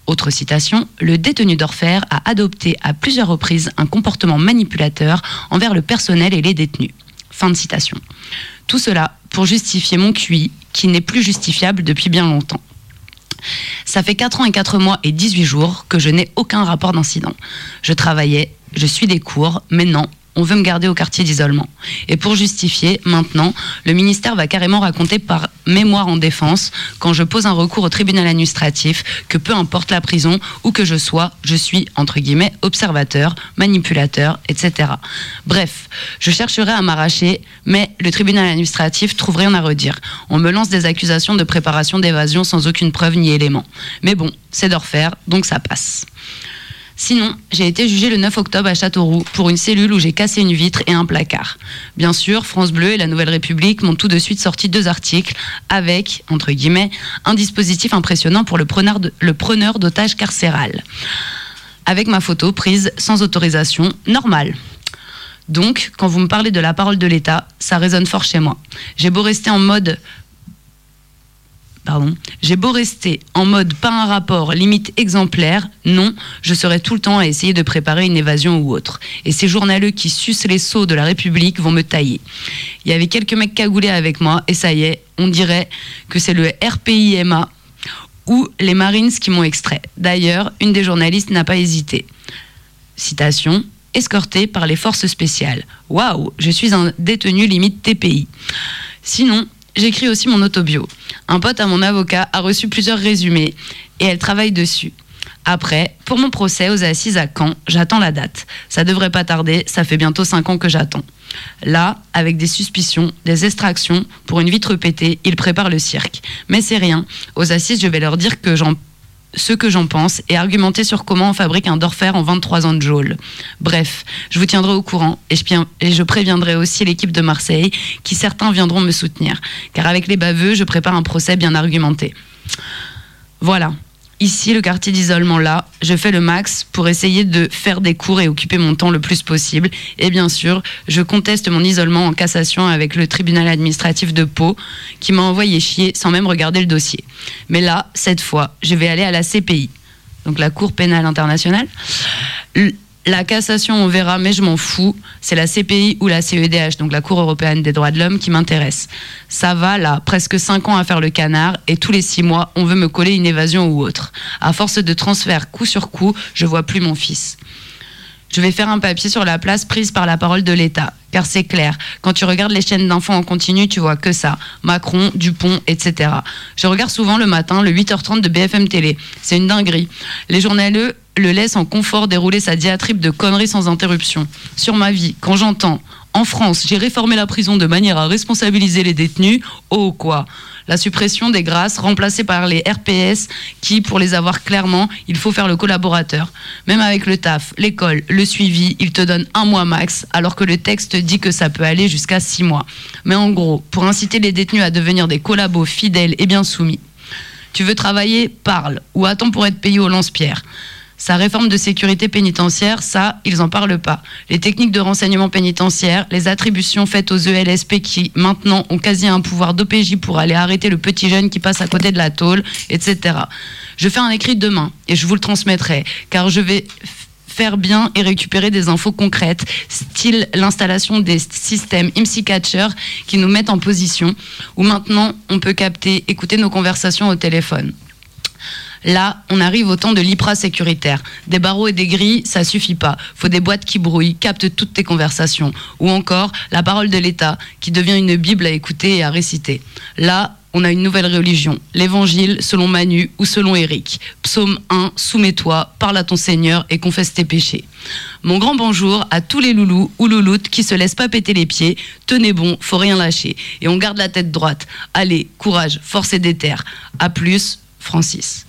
autre citation, le détenu d'Orfer a adopté à plusieurs reprises un comportement manipulateur envers le personnel et les détenus. Fin de citation. Tout cela pour justifier mon QI, qui n'est plus justifiable depuis bien longtemps. Ça fait 4 ans et 4 mois et 18 jours que je n'ai aucun rapport d'incident. Je travaillais, je suis des cours, mais non, on veut me garder au quartier d'isolement. Et pour justifier, maintenant, le ministère va carrément raconter par mémoire en défense, quand je pose un recours au tribunal administratif, que peu importe la prison, où que je sois, je suis, entre guillemets, observateur, manipulateur, etc. Bref, je chercherai à m'arracher, mais le tribunal administratif trouve rien à redire. On me lance des accusations de préparation d'évasion sans aucune preuve ni élément. Mais bon, c'est de refaire, donc ça passe. Sinon, j'ai été jugé le 9 octobre à Châteauroux pour une cellule où j'ai cassé une vitre et un placard. Bien sûr, France Bleu et la Nouvelle République m'ont tout de suite sorti deux articles avec, entre guillemets, un dispositif impressionnant pour le preneur le preneur d'otages carcéral. Avec ma photo prise sans autorisation, normale. Donc, quand vous me parlez de la parole de l'État, ça résonne fort chez moi. J'ai beau rester en mode Pardon. J'ai beau rester en mode pas un rapport, limite exemplaire, non, je serai tout le temps à essayer de préparer une évasion ou autre. Et ces journaleux qui sucent les seaux de la République vont me tailler. Il y avait quelques mecs cagoulés avec moi, et ça y est, on dirait que c'est le RPIMA ou les Marines qui m'ont extrait. D'ailleurs, une des journalistes n'a pas hésité. Citation escorté par les forces spéciales. Waouh, je suis un détenu limite TPI. Sinon, j'écris aussi mon autobio. Un pote à mon avocat a reçu plusieurs résumés et elle travaille dessus. Après, pour mon procès aux assises à Caen, j'attends la date. Ça devrait pas tarder, ça fait bientôt 5 ans que j'attends. Là, avec des suspicions, des extractions, pour une vitre pétée, ils préparent le cirque. Mais c'est rien. Aux assises, je vais leur dire que j'en ce que j'en pense et argumenter sur comment on fabrique un Dorfer en 23 ans de geôle. Bref, je vous tiendrai au courant et je préviendrai aussi l'équipe de Marseille qui certains viendront me soutenir. Car avec les baveux, je prépare un procès bien argumenté. Voilà. Ici, le quartier d'isolement là, je fais le max pour essayer de faire des cours et occuper mon temps le plus possible. Et bien sûr, je conteste mon isolement en cassation avec le tribunal administratif de Pau, qui m'a envoyé chier sans même regarder le dossier. Mais là, cette fois, je vais aller à la CPI, donc la Cour pénale internationale. La cassation, on verra, mais je m'en fous. C'est la CPI ou la CEDH, donc la Cour européenne des droits de l'homme, qui m'intéresse. Ça va, là, presque 5 ans à faire le canard, et tous les 6 mois, on veut me coller une évasion ou autre. À force de transfert coup sur coup, je vois plus mon fils. Je vais faire un papier sur la place prise par la parole de l'État. Car c'est clair, quand tu regardes les chaînes d'infos en continu, tu vois que ça. Macron, Dupont, etc. Je regarde souvent le matin le 8h30 de BFM Télé. C'est une dinguerie. Les journaleux le laissent en confort dérouler sa diatribe de conneries sans interruption. Sur ma vie, quand j'entends en France, j'ai réformé la prison de manière à responsabiliser les détenus, oh quoi La suppression des grâces remplacée par les RPS qui, pour les avoir clairement, il faut faire le collaborateur. Même avec le taf, l'école, le suivi, il te donne un mois max, alors que le texte dit que ça peut aller jusqu'à six mois. Mais en gros, pour inciter les détenus à devenir des collabos fidèles et bien soumis. Tu veux travailler Parle. Ou attends pour être payé au lance-pierre. Sa réforme de sécurité pénitentiaire, ça, ils en parlent pas. Les techniques de renseignement pénitentiaire, les attributions faites aux ELSP qui, maintenant, ont quasi un pouvoir d'OPJ pour aller arrêter le petit jeune qui passe à côté de la tôle, etc. Je fais un écrit demain et je vous le transmettrai, car je vais faire bien et récupérer des infos concrètes, style l'installation des systèmes IMSI Catcher qui nous mettent en position, où maintenant on peut capter, écouter nos conversations au téléphone. Là, on arrive au temps de l'IPRA sécuritaire. Des barreaux et des grilles, ça suffit pas. Faut des boîtes qui brouillent, captent toutes tes conversations. Ou encore, la parole de l'État, qui devient une Bible à écouter et à réciter. Là, on a une nouvelle religion, l'évangile selon Manu ou selon Éric. Psaume 1, soumets-toi, parle à ton Seigneur et confesse tes péchés. Mon grand bonjour à tous les loulous ou louloutes qui se laissent pas péter les pieds. Tenez bon, faut rien lâcher. Et on garde la tête droite. Allez, courage, force et déterre. À plus, Francis.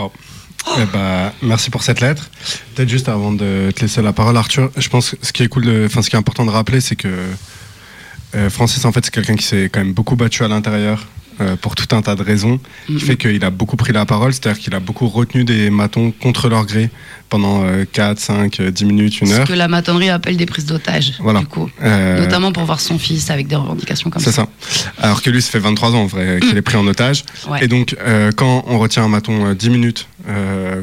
Eh ben, merci pour cette lettre. Peut-être juste avant de te laisser la parole, Arthur, je pense que ce qui est cool, ce qui est important de rappeler, c'est que euh, Francis, en fait, c'est quelqu'un qui s'est quand même beaucoup battu à l'intérieur euh, pour tout un tas de raisons, qui fait qu'il a beaucoup pris la parole, c'est-à-dire qu'il a beaucoup retenu des matons contre leur gré pendant euh, 4, 5, euh, 10 minutes, une Ce heure. que la matonnerie appelle des prises d'otages, Voilà. du coup. Euh, Notamment pour voir son fils avec des revendications comme C'est ça. ça. Alors que lui, ça fait 23 ans en vrai qu'il est pris en otage. Ouais. Et donc, euh, quand on retient un maton euh, 10 minutes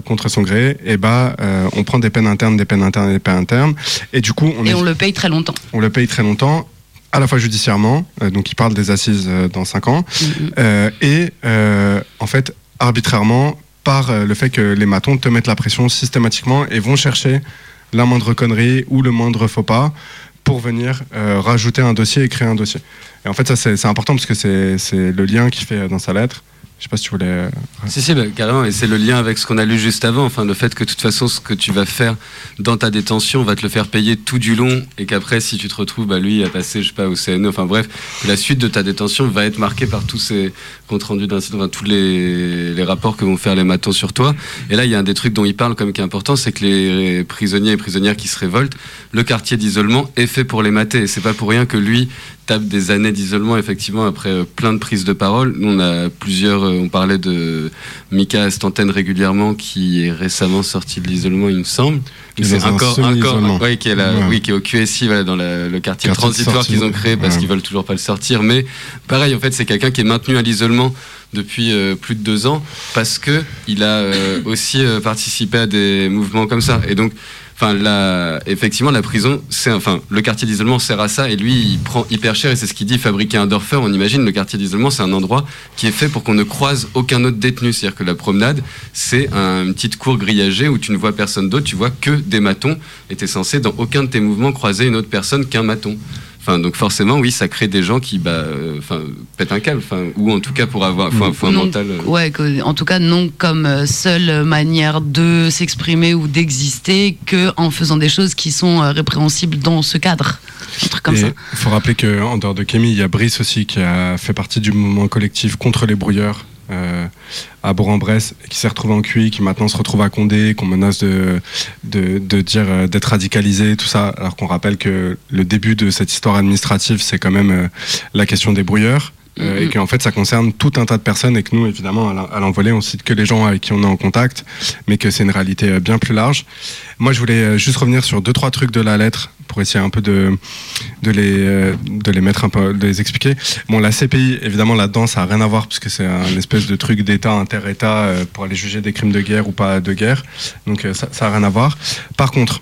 contre son gré, et bah, euh, on prend des peines internes, des peines internes des peines internes. Et du coup, on, Et est- on le paye très longtemps. on le paye très longtemps, à la fois judiciairement, euh, donc il parle des assises euh, dans 5 ans, euh, et euh, en fait, arbitrairement, par le fait que les matons te mettent la pression systématiquement et vont chercher la moindre connerie ou le moindre faux pas pour venir euh, rajouter un dossier et créer un dossier. Et en fait, ça, c'est c'est important parce que c'est c'est le lien qu'il fait dans sa lettre. Je sais pas si tu voulais. euh, Si, si, bah, carrément, et c'est le lien avec ce qu'on a lu juste avant, enfin, le fait que de toute façon, ce que tu vas faire dans ta détention, on va te le faire payer tout du long, et qu'après, si tu te retrouves, bah, lui, à passer, je sais pas, au CNE, enfin bref, la suite de ta détention va être marquée par tous ces comptes rendus d'incidents, enfin, tous les, les rapports que vont faire les matons sur toi. Et là, il y a un des trucs dont il parle, comme qui est important, c'est que les prisonniers et prisonnières qui se révoltent, le quartier d'isolement est fait pour les mater, et c'est pas pour rien que lui, tape des années d'isolement, effectivement, après euh, plein de prises de parole. Nous, on a plusieurs, euh, on parlait de Mika Stantène régulièrement, qui est récemment sorti de l'isolement, il me semble. C'est encore, encore, ouais, qui est là, Ouais. oui, qui est au QSI, voilà, dans la- le quartier, transitoire qu'ils ont créé parce Ouais. qu'ils veulent toujours pas le sortir. Mais pareil, en fait, c'est quelqu'un qui est maintenu à l'isolement depuis euh, plus de deux ans parce que il a euh, aussi euh, participé à des mouvements comme ça. Et donc, enfin, la, effectivement, la prison, c'est enfin, le quartier d'isolement sert à ça. Et lui, il prend hyper cher. Et c'est ce qu'il dit, fabriquer un Dorfer. On imagine le quartier d'isolement, c'est un endroit qui est fait pour qu'on ne croise aucun autre détenu. C'est-à-dire que la promenade, c'est un- une petite cour grillagée où tu ne vois personne d'autre, tu vois que des matons. Et t'es censé, dans aucun de tes mouvements, croiser une autre personne qu'un maton. Enfin, donc forcément, oui, ça crée des gens qui, bah, euh, enfin, pètent un câble, enfin, ou en tout cas pour avoir, faut, un- faut un Non, mental. euh, Ouais, que- en tout cas, non comme euh, seule manière de s'exprimer ou d'exister que en faisant des choses qui sont euh, répréhensibles dans ce cadre. Un truc comme Et ça. Il faut rappeler qu'en dehors de Kémy, il y a Brice aussi qui a fait partie du mouvement collectif contre les brouilleurs euh, à Bourg-en-Bresse, qui s'est retrouvé en QI, qui maintenant se retrouve à Condé, qu'on menace de, de, de dire euh, d'être radicalisé, tout ça, alors qu'on rappelle que le début de cette histoire administrative, c'est quand même euh, la question des brouilleurs. Euh, Mhm. Et qu'en fait, ça concerne tout un tas de personnes et que nous, évidemment, à l'en- à l'envolée, on cite que les gens avec qui on est en contact, mais que c'est une réalité euh, bien plus large. Moi, je voulais euh, juste revenir sur deux, trois trucs de la lettre pour essayer un peu de, de, les, euh, de les mettre un peu, de les expliquer. Bon, la CPI, évidemment, là-dedans, ça n'a rien à voir puisque c'est un espèce de truc d'État, inter-État pour aller juger des crimes de guerre ou pas de guerre. Donc, ça n'a rien à voir. Par contre,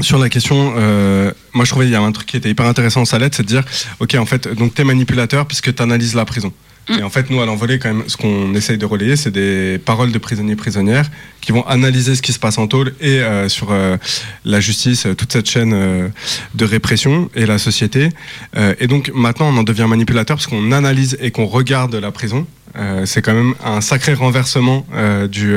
sur la question, euh, moi je trouvais il y a un truc qui était hyper intéressant dans sa lettre, c'est de dire, ok en fait, donc t'es manipulateur puisque t'analyses la prison. Et en fait, nous, à l'envolée, quand même, ce qu'on essaye de relayer, c'est des paroles de prisonniers prisonnières qui vont analyser ce qui se passe en tôle et euh, sur euh, la justice, toute cette chaîne euh, de répression et la société. Euh, et donc, maintenant, on en devient manipulateur parce qu'on analyse et qu'on regarde la prison. Euh, c'est quand même un sacré renversement euh, du,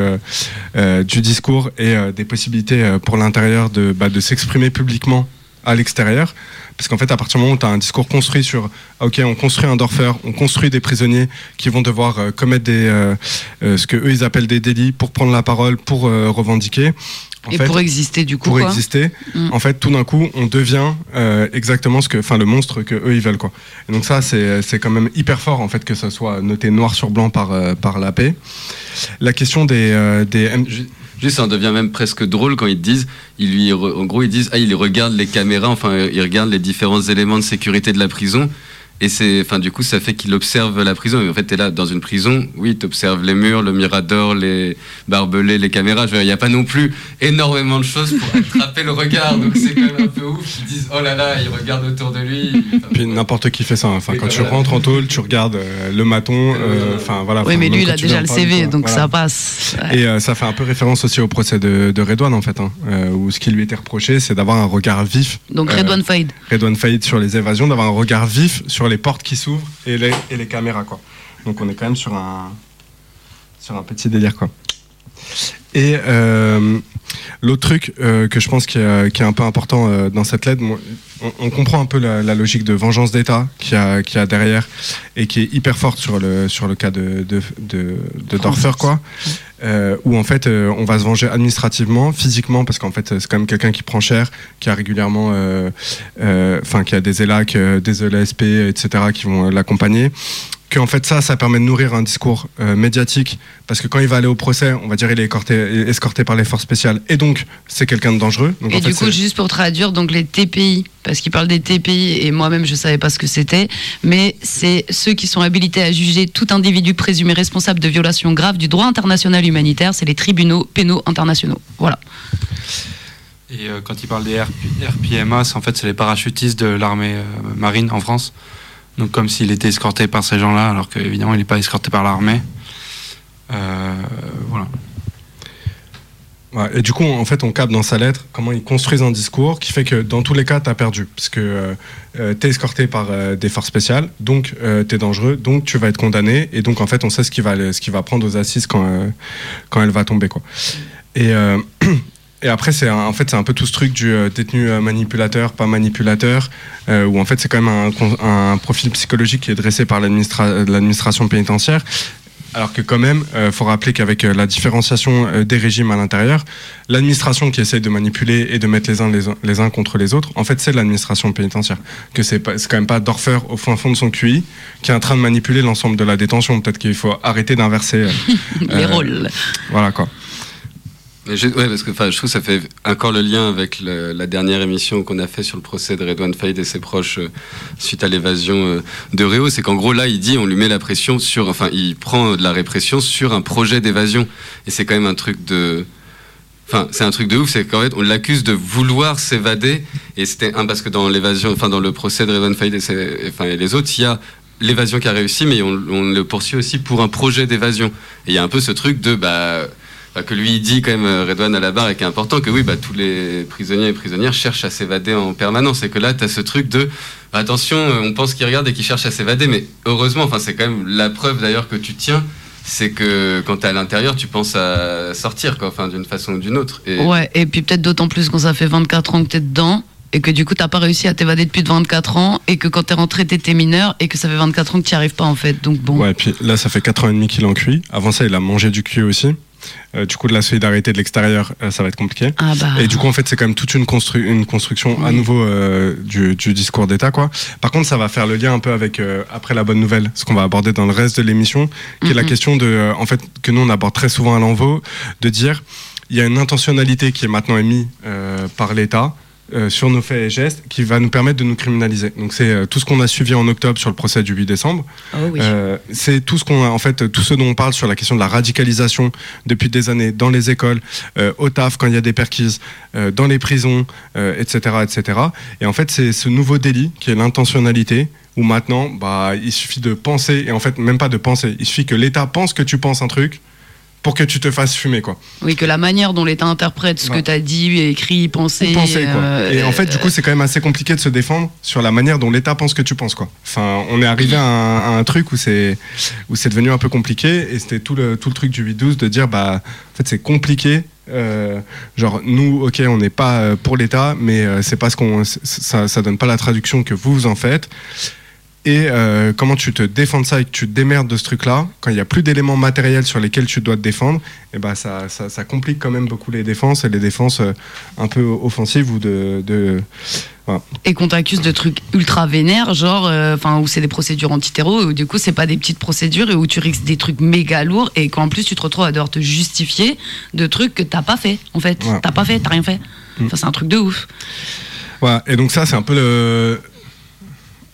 euh, du discours et des possibilités pour l'intérieur bah, de s'exprimer publiquement à l'extérieur. Parce qu'en fait, à partir du moment où tu as un discours construit sur, ah, ok, on construit un Dorfer, on construit des prisonniers qui vont devoir euh, commettre des, euh, euh, ce que eux ils appellent des délits pour prendre la parole, pour euh, revendiquer. En Et fait, pour exister, du coup. pour quoi. exister, Mm. en fait, tout d'un coup, on devient euh, exactement ce que, enfin, le monstre que eux ils veulent, quoi. Et donc ça, c'est c'est quand même hyper fort, en fait, que ça soit noté noir sur blanc par euh, par la paix. La question des euh, des M- Juste, ça en devient même presque drôle quand ils disent, ils lui, en gros, ils disent, ah, il regarde les caméras, enfin, euh, il regarde les différents éléments de sécurité de la prison. Et c'est, enfin, du coup, ça fait qu'il observe la prison. Et en fait, t'es là, dans une prison, oui, t'observes les murs, le mirador, les barbelés, les caméras. Il n'y a pas non plus énormément de choses pour attraper le regard. Donc c'est quand même un peu ouf. Ils disent, oh là là, il regarde autour de lui. Puis n'importe qui fait ça. Enfin, Oui, quand tu rentres en tôle, tu regardes euh, le maton. euh, Enfin voilà. Oui, Enfin, mais lui, il a tu déjà le CV, donc Voilà. ça passe. Ouais. Et euh, ça fait un peu référence aussi au procès de, de Redouane en fait, hein, euh, où ce qui lui était reproché, c'est d'avoir un regard vif. Donc euh, Redouane Faïd. Redouane Faïd sur les évasions, d'avoir un regard vif sur les portes qui s'ouvrent et les, et les caméras quoi. Donc on est quand même sur un sur un petit délire quoi. Et euh, l'autre truc euh, que je pense qui est, qui est un peu important euh, dans cette lettre, on, on comprend un peu la, la logique de vengeance d'État qu'il y, a- a derrière et qui est hyper forte sur le, sur le cas de, de, de, de Dorfer, quoi. Euh, où en fait on va se venger administrativement, physiquement, parce qu'en fait c'est quand même quelqu'un qui prend cher, qui a régulièrement, enfin qui a des ELAC, des ELSP, etc., qui vont l'accompagner. Que en fait ça, ça permet de nourrir un discours euh, médiatique, parce que quand il va aller au procès, on va dire il est escorté, escorté par les forces spéciales, et donc c'est quelqu'un de dangereux. Donc, Et en fait, du coup, juste pour traduire, donc les TPI, parce qu'il parle des TPI et moi-même je savais pas ce que c'était, mais c'est ceux qui sont habilités à juger tout individu présumé responsable de violations graves du droit international humanitaire, c'est les tribunaux pénaux internationaux. Voilà. Et euh, quand il parle des RP RPMA, c'est en fait c'est les parachutistes de l'armée euh, marine en France. Donc comme s'il était escorté par ces gens-là, alors qu'évidemment il n'est pas escorté par l'armée. Euh, voilà. Et du coup, en fait, on capte dans sa lettre comment ils construisent un discours qui fait que dans tous les cas, tu as perdu. Parce que euh, euh, tu es escorté par euh, des forces spéciales, donc tu es dangereux, donc tu vas être condamné. Et donc, en fait, on sait ce qui va, prendre aux assises quand, euh, elle va tomber. Quoi. Et, euh, et après, c'est un- en fait, c'est un peu tout ce truc du euh, détenu euh, manipulateur, pas manipulateur, euh, où en fait, c'est quand même un, profil psychologique qui est dressé par l'administra- l'administration pénitentiaire. Alors que quand même, il faut rappeler qu'avec la différenciation des régimes à l'intérieur, l'administration qui essaye de manipuler et de mettre les uns, les, uns- les uns contre les autres, en fait, c'est l'administration pénitentiaire. Que c'est quand même pas Dorfer au fin fond de son QI qui est en train de manipuler l'ensemble de la détention. Peut-être qu'il faut arrêter d'inverser Les rôles. Voilà quoi. Je, ouais, parce que je trouve que ça fait encore le lien avec la dernière émission qu'on a fait sur le procès de Redouane Faïd et ses proches euh, suite à l'évasion euh, de Réau. C'est qu'en gros, là, il dit on lui met la pression sur. Enfin, il prend de la répression sur un projet d'évasion. Et c'est quand même un truc de. Enfin, c'est un truc de ouf, c'est qu'en fait, on l'accuse de vouloir s'évader. Et c'était un parce que dans l'évasion, enfin, dans le procès de Redouane Faïd et, et les autres, il y a l'évasion qui a réussi, mais on, le poursuit aussi pour un projet d'évasion. Et il y a un peu ce truc de. Bah, que lui il dit quand même euh, Redouane à la barre et qui est important que oui bah tous les prisonniers et prisonnières cherchent à s'évader en permanence et que là tu as ce truc de bah, attention euh, on pense qu'il regarde et qu'il cherche à s'évader mais heureusement enfin c'est quand même la preuve d'ailleurs que tu tiens c'est que quand tu es à l'intérieur tu penses à sortir quoi enfin d'une façon ou d'une autre et Ouais, et puis peut-être d'autant plus quand ça fait 24 ans que t'es dedans et que du coup t'as pas réussi à t'évader depuis de 24 ans et que quand t'es rentré t'étais mineur et que ça fait 24 ans que t'y arrives pas en fait. Donc bon. Ouais, et puis là, ça fait 4 ans et demi qu'il en cuit. Avant ça, il a mangé du cuit aussi. Euh, du coup, de la solidarité de l'extérieur, euh, ça va être compliqué. Ah bah. Et du coup, en fait, c'est quand même toute une, constru- une construction à nouveau euh, du, du discours d'État, quoi. Par contre, ça va faire le lien un peu avec après la bonne nouvelle, ce qu'on va aborder dans le reste de l'émission, qui est la question de, en fait, que nous on aborde très souvent à l'envo, de dire il y a une intentionnalité qui est maintenant émise par l'État. Euh, sur nos faits et gestes qui va nous permettre de nous criminaliser. Donc c'est euh, tout ce qu'on a suivi en octobre sur le procès du 8 décembre. Oh oui. Euh, c'est tout ce qu'on a, en fait, tout ce dont on parle sur la question de la radicalisation depuis des années dans les écoles, au taf quand il y a des perquises, dans les prisons, etc., etc. Et en fait, c'est ce nouveau délit qui est l'intentionnalité où maintenant, bah, il suffit de penser et en fait même pas de penser, il suffit que l'État pense que tu penses un truc pour que tu te fasses fumer, quoi. Oui, que la manière dont l'État interprète ce Ouais. que t'as dit, écrit, pensé. Quoi. euh, et en fait, du coup, c'est quand même assez compliqué de se défendre sur la manière dont l'État pense que tu penses, quoi. Enfin, on est arrivé à un, à un truc où c'est où c'est devenu un peu compliqué, et c'était tout le tout le truc du 8-12 de dire, bah, en fait, c'est compliqué. euh, genre, nous, ok, on n'est pas euh, pour l'État, mais euh, c'est parce qu'on c'est- ça, ça donne pas la traduction que vous vous en faites. Et euh, comment tu te défends de ça et que tu te démerdes de ce truc-là, quand il n'y a plus d'éléments matériels sur lesquels tu dois te défendre, et ben ça, ça, ça complique quand même beaucoup les défenses et les défenses euh, un peu offensives ou de. de voilà. Et qu'on t'accuse de trucs ultra vénères, genre, euh, où c'est des procédures antiterreau, et où du coup, c'est pas des petites procédures, et où tu risques des trucs méga lourds, et qu'en plus, tu te retrouves à devoir te justifier de trucs que t'as pas fait, en fait. Ouais. T'as pas fait, t'as rien fait. Mm. Enfin, c'est un truc de ouf. Voilà. Et donc, ça, c'est un peu le-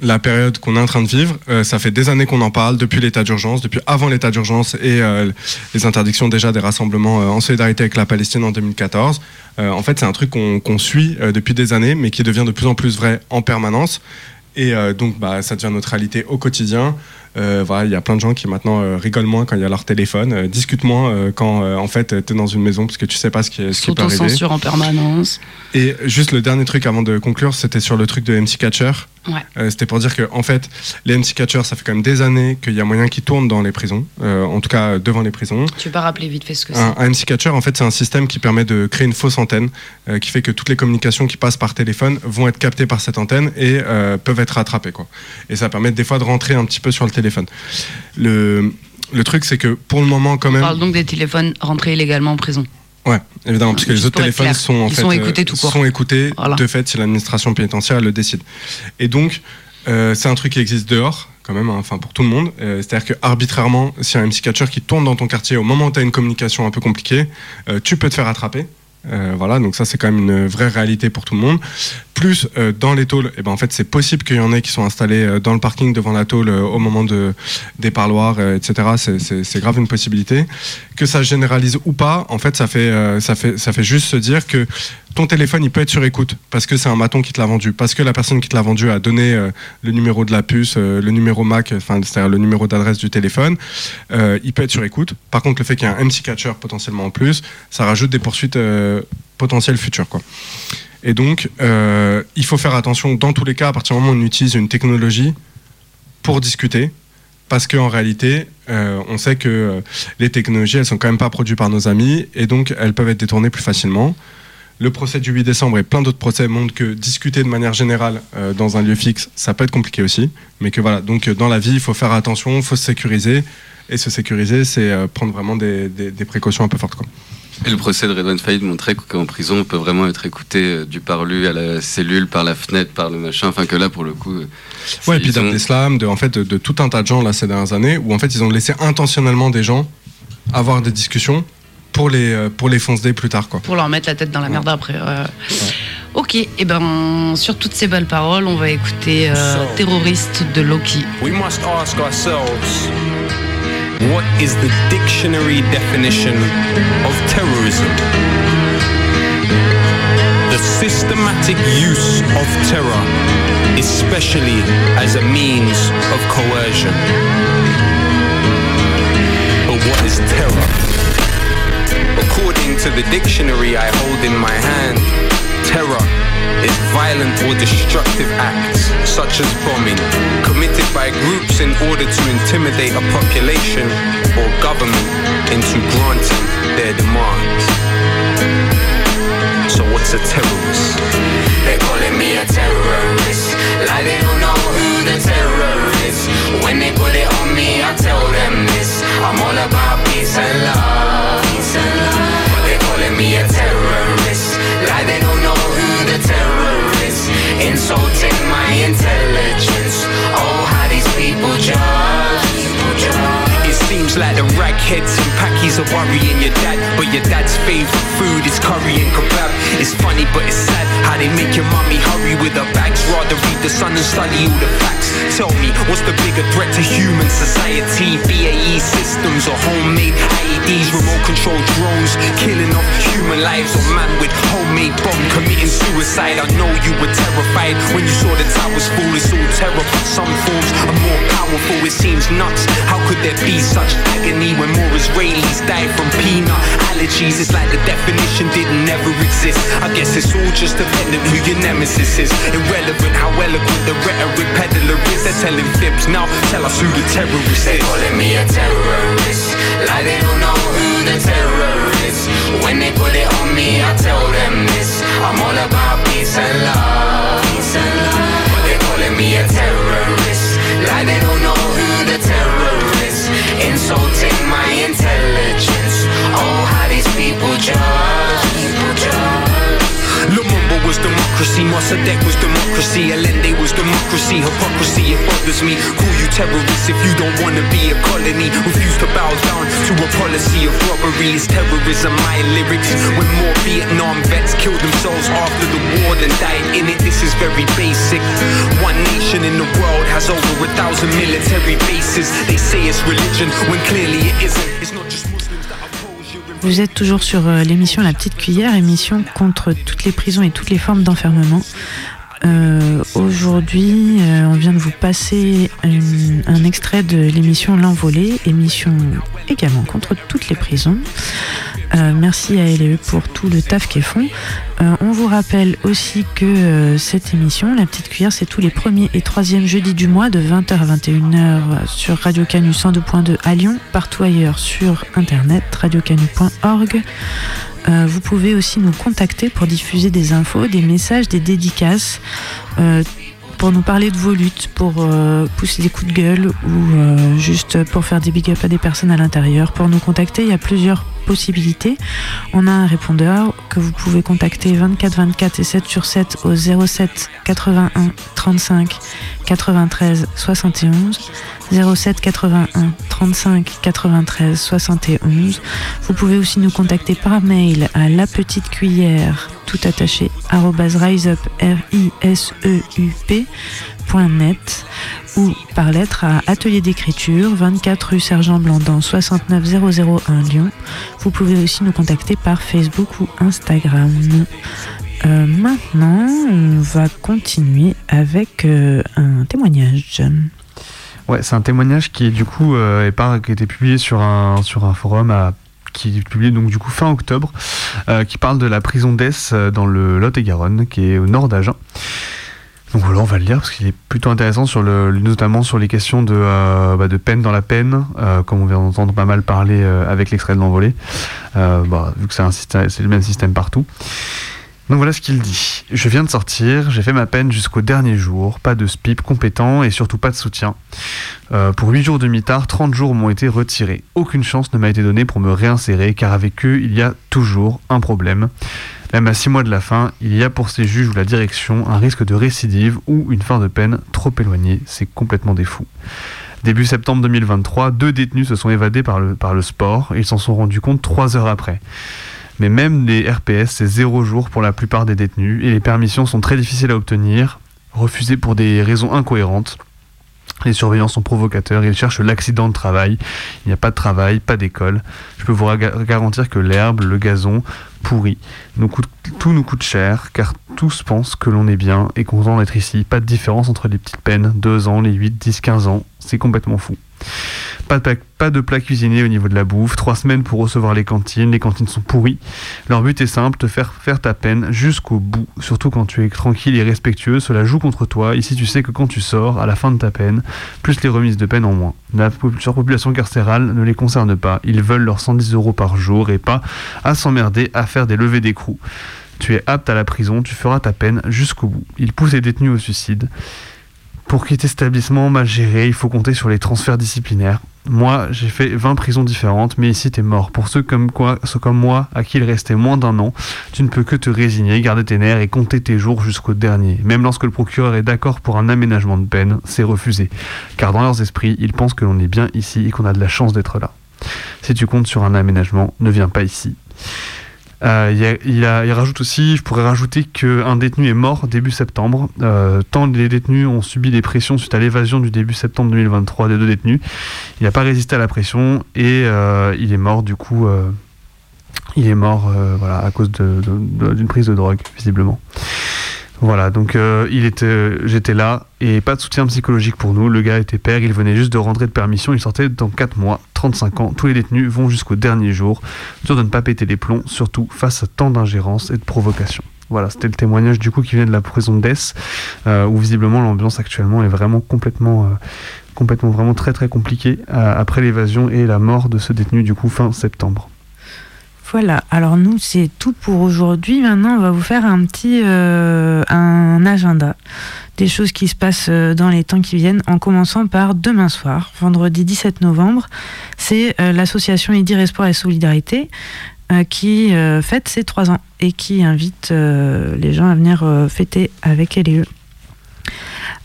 la période qu'on est en train de vivre. Euh, ça fait des années qu'on en parle, depuis l'état d'urgence, depuis avant l'état d'urgence et euh, les interdictions déjà des rassemblements euh, en solidarité avec la Palestine en 2014. Euh, en fait, c'est un truc qu'on suit depuis des années, mais qui devient de plus en plus vrai en permanence. Et donc, bah, ça devient notre réalité au quotidien. Euh, voilà, il y a plein de gens qui maintenant euh, rigolent moins quand il y a leur téléphone, euh, discutent moins quand en fait tu es dans une maison parce que tu sais pas ce qui, ce qui peut arriver. S'auto-censure en permanence. Et juste le dernier truc avant de conclure, c'était sur le truc de MC Catcher. Ouais. Euh, c'était pour dire que en fait, les MC Catchers, ça fait quand même des années qu'il y a moyen qu'ils tournent dans les prisons, euh, en tout cas devant les prisons. Tu peux pas rappeler vite fait ce que c'est. Un, un MC Catcher, en fait, c'est un système qui permet de créer une fausse antenne, euh, qui fait que toutes les communications qui passent par téléphone vont être captées par cette antenne et peuvent être rattrapées. Quoi. Et ça permet des fois de rentrer un petit peu sur le téléphone. Le, le truc, c'est que pour le moment, quand On même. parle donc des téléphones rentrés illégalement en prison. Ouais, évidemment, parce que les autres téléphones sont en Ils fait sont euh, écoutés tout sont écoutés Voilà. de fait si l'administration pénitentiaire le décide. Et donc euh, c'est un truc qui existe dehors quand même, hein, enfin pour tout le monde. Euh, C'est-à-dire que arbitrairement, si un MC catcher qui tourne dans ton quartier au moment où tu as une communication un peu compliquée, euh, tu peux te faire attraper. Euh, voilà, donc ça c'est quand même une vraie réalité pour tout le monde. Plus euh, dans les tôles, eh ben, en fait c'est possible qu'il y en ait qui sont installés euh, dans le parking devant la tôle euh, au moment de, des parloirs, euh, etc. C'est- grave une possibilité. Que ça se généralise ou pas, en fait ça fait, euh, ça fait, ça fait juste se dire que ton téléphone il peut être sur écoute parce que c'est un maton qui te l'a vendu, parce que la personne qui te l'a vendu a donné euh, le numéro de la puce, euh, le numéro MAC, c'est-à-dire le numéro d'adresse du téléphone, euh, il peut être sur écoute. Par contre, le fait qu'il y ait un MC catcher potentiellement en plus, ça rajoute des poursuites potentielles futures. Et donc, il faut faire attention dans tous les cas à partir du moment où on utilise une technologie pour discuter. Parce qu'en réalité, on sait que les technologies, elles sont quand même pas produites par nos amis et donc elles peuvent être détournées plus facilement. Le procès du 8 décembre et plein d'autres procès montrent que discuter de manière générale euh, dans un lieu fixe, ça peut être compliqué aussi. Mais que voilà, donc euh, dans la vie, il faut faire attention, il faut se sécuriser. Et se sécuriser, c'est euh, prendre vraiment des, des- des précautions un peu fortes. Quoi. Et le procès de Redouane Faïd montrait qu'en prison, on peut vraiment être écouté du parlu à la cellule, par la fenêtre, par le machin. Enfin, que là, pour le coup. Ouais, et puis ont- d'Abdeslam, de, en fait, de, de tout un tas de gens là, ces dernières années, où en fait, ils ont laissé intentionnellement des gens avoir des discussions pour les, euh, pour les foncer plus tard. Quoi. Pour leur mettre la tête dans la merde après. ouais. Ok, et ben sur toutes ces belles paroles, on va écouter euh, Terroriste de Loki. We must ask ourselves what is the dictionary definition of terrorism? The systematic use of terror, especially as a means of coercion. But what is terror? According to the dictionary I hold in my hand, terror is violent or destructive acts, such as bombing, committed by groups in order to intimidate a population or government into granting their demands. So what's a terrorist? They're calling me a terrorist Like they don't know who the terror is When they put it on me, I tell them this I'm all about peace and love me a terrorist. Like they don't know who the terror is Insulting my intelligence. Oh, how these People judge It seems like the ragheads and packies are worrying your dad. But your dad's favourite food is curry and kebab. It's funny but it's sad how they make your mummy hurry with her bags. Rather read the sun and study all the facts. Tell me, what's the bigger threat to human society? BAE systems or homemade. IEDs Remote control drones killing off human lives. Or man with committing suicide. I know you were terrified when you saw the towers fall It's all terror but some forms are more powerful. It seems nuts, how could there be such agony When more Israelis die from peanut allergies? It's like the definition didn't ever exist. I guess it's all just dependent who your nemesis is. Irrelevant how eloquent the rhetoric peddler is. They're telling fibs now, tell us who the terrorist is. Calling me a terrorist. Like they don't know who the terror When they put it on me, I tell them this. I'm all about peace and love. Peace and love. But they're calling me a terrorist. Like they don't know who the terror is Insulting my intelligence. Oh, how these people judge democracy, Mossadegh was democracy, Allende was democracy, hypocrisy, it bothers me. Call you terrorists if you don't wanna be a colony. Refuse to bow down to a policy of robbery. It's terrorism, my lyrics. When more Vietnam vets killed themselves after the war than died in it, this is very basic. One nation in the world has over a thousand military bases. They say it's religion when clearly it isn't. Vous êtes toujours sur euh, l'émission La Petite Cuillère, émission contre toutes les prisons et toutes les formes d'enfermement. Euh, Aujourd'hui, euh, on vient de vous passer un extrait de l'émission L'Envolée, émission également contre toutes les prisons. Euh, merci à LE pour tout le taf qu'ils font. Euh, on vous rappelle aussi que euh, cette émission, La Petite Cuillère, c'est tous les premiers et troisièmes jeudis du mois de 20h à 21h sur Radio Canu 102.2 à Lyon, partout ailleurs sur internet, radiocanu.org. Vous pouvez aussi nous contacter pour diffuser des infos, des messages, des dédicaces, pour nous parler de vos luttes, pour euh, pousser des coups de gueule ou euh, juste pour faire des big up à des personnes à l'intérieur. Pour nous contacter, il y a plusieurs possibilités. On a un répondeur vous pouvez contacter 24 24 et 7 sur 7 au 07 81 35 93 71 07 81 35 93 71. Vous pouvez aussi nous contacter par mail à la petite cuillère tout attaché arobase ou par lettre à atelier d'écriture 24 rue Sergent Blandan 69 001 Lyon. Vous pouvez aussi nous contacter par Facebook ou Instagram. euh, maintenant, on va continuer avec euh, un témoignage. Ouais, c'est un témoignage qui du coup euh, qui a été publié sur un sur un forum qui est publié donc du coup fin octobre, qui parle de la prison euh, dans le Lot-et-Garonne, qui est au nord d'Agen. Donc voilà, on va le lire parce qu'il est plutôt intéressant sur le, notamment sur les questions de, euh, bah, peine dans la peine, euh, comme on vient d'entendre pas mal parler euh, avec l'extrait de l'envolée, bah, vu que c'est le même système partout. Donc voilà ce qu'il dit. Je viens de sortir, j'ai fait ma peine jusqu'au dernier jour, pas de SPIP compétent et surtout pas de soutien. Pour 8 jours de mitard, 30 jours m'ont été retirés. Aucune chance ne m'a été donnée pour me réinsérer car avec eux, il y a toujours un problème. Même à 6 mois de la fin, il y a pour ces juges ou la direction un risque de récidive ou une fin de peine trop éloignée. C'est complètement des fous. Début septembre 2023, deux détenus se sont évadés par le, sport ils s'en sont rendus compte 3 heures après. Mais même les RPS, c'est zéro jour pour la plupart des détenus et les permissions sont très difficiles à obtenir, refusées pour des raisons incohérentes. Les surveillants sont provocateurs, ils cherchent l'accident de travail. Il n'y a pas de travail, pas d'école. Je peux vous garantir que l'herbe, le gazon, pourri, tout nous coûte cher, car tous pensent que l'on est bien et content d'être ici. Pas de différence entre les petites peines, 2 ans, les 8, 10, 15 ans. C'est complètement fou. Pas de, plat cuisiné au niveau de la bouffe, trois semaines pour recevoir les cantines, les cantines sont pourries. Leur but est simple, te faire faire ta peine jusqu'au bout, surtout quand tu es tranquille et respectueux, cela joue contre toi. Ici tu sais que quand tu sors, à la fin de ta peine, plus les remises de peine en moins. La po- surpopulation carcérale ne les concerne pas, ils veulent leurs 110 euros par jour et pas à s'emmerder à faire des levées d'écrou. Tu es apte à la prison, tu feras ta peine jusqu'au bout. Ils poussent les détenus au suicide. Pour quitter cet établissement mal géré, il faut compter sur les transferts disciplinaires. Moi, j'ai fait 20 prisons différentes, mais ici, t'es mort. Pour ceux comme, ceux comme moi, à qui il restait moins d'un an, tu ne peux que te résigner, garder tes nerfs et compter tes jours jusqu'au dernier. Même lorsque le procureur est d'accord pour un aménagement de peine, c'est refusé. Car dans leurs esprits, ils pensent que l'on est bien ici et qu'on a de la chance d'être là. Si tu comptes sur un aménagement, ne viens pas ici. Euh, il, rajoute aussi, je pourrais rajouter qu'un détenu est mort début septembre. Euh, tant les détenus ont subi des pressions suite à l'évasion du début septembre 2023 des deux détenus. Il n'a pas résisté à la pression et euh, il est mort du coup. euh, il est mort voilà, à cause d'une prise de drogue, visiblement. Voilà, donc euh, il était, j'étais là et pas de soutien psychologique pour nous. Le gars était père, il venait juste de rentrer de permission, il sortait dans 4 mois, 35 ans. Tous les détenus vont jusqu'au dernier jour, dur de ne pas péter les plombs, surtout face à tant d'ingérence et de provocation. Voilà, c'était le témoignage du coup qui vient de la prison d'Ess, euh, où visiblement l'ambiance actuellement est vraiment complètement, euh, complètement vraiment très très compliquée euh, après l'évasion et la mort de ce détenu du coup fin septembre. Voilà, alors nous c'est tout pour aujourd'hui. Maintenant on va vous faire un petit euh, agenda des choses qui se passent euh, dans les temps qui viennent, en commençant par demain soir, vendredi 17 novembre. C'est euh, l'association Idir Espoir et Solidarité qui fête ses trois ans et qui invite les gens à venir fêter avec elle et eux.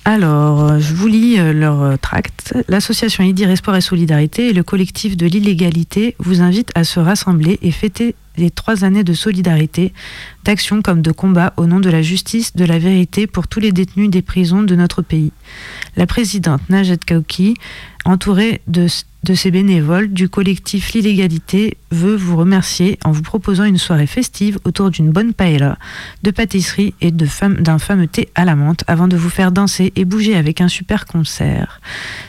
Alors, euh, je vous lis euh, leur euh, tract. L'association Idir Espoir et Solidarité et le collectif de l'illégalité vous invitent à se rassembler et fêter les trois années de solidarité, d'action comme de combat au nom de la justice, de la vérité pour tous les détenus des prisons de notre pays. La présidente Najat Kaouki, entourée de, de ses bénévoles du collectif L'illégalité, veut vous remercier en vous proposant une soirée festive autour d'une bonne paella, de pâtisserie et d'un fameux thé à la menthe avant de vous faire danser et bouger avec un super concert.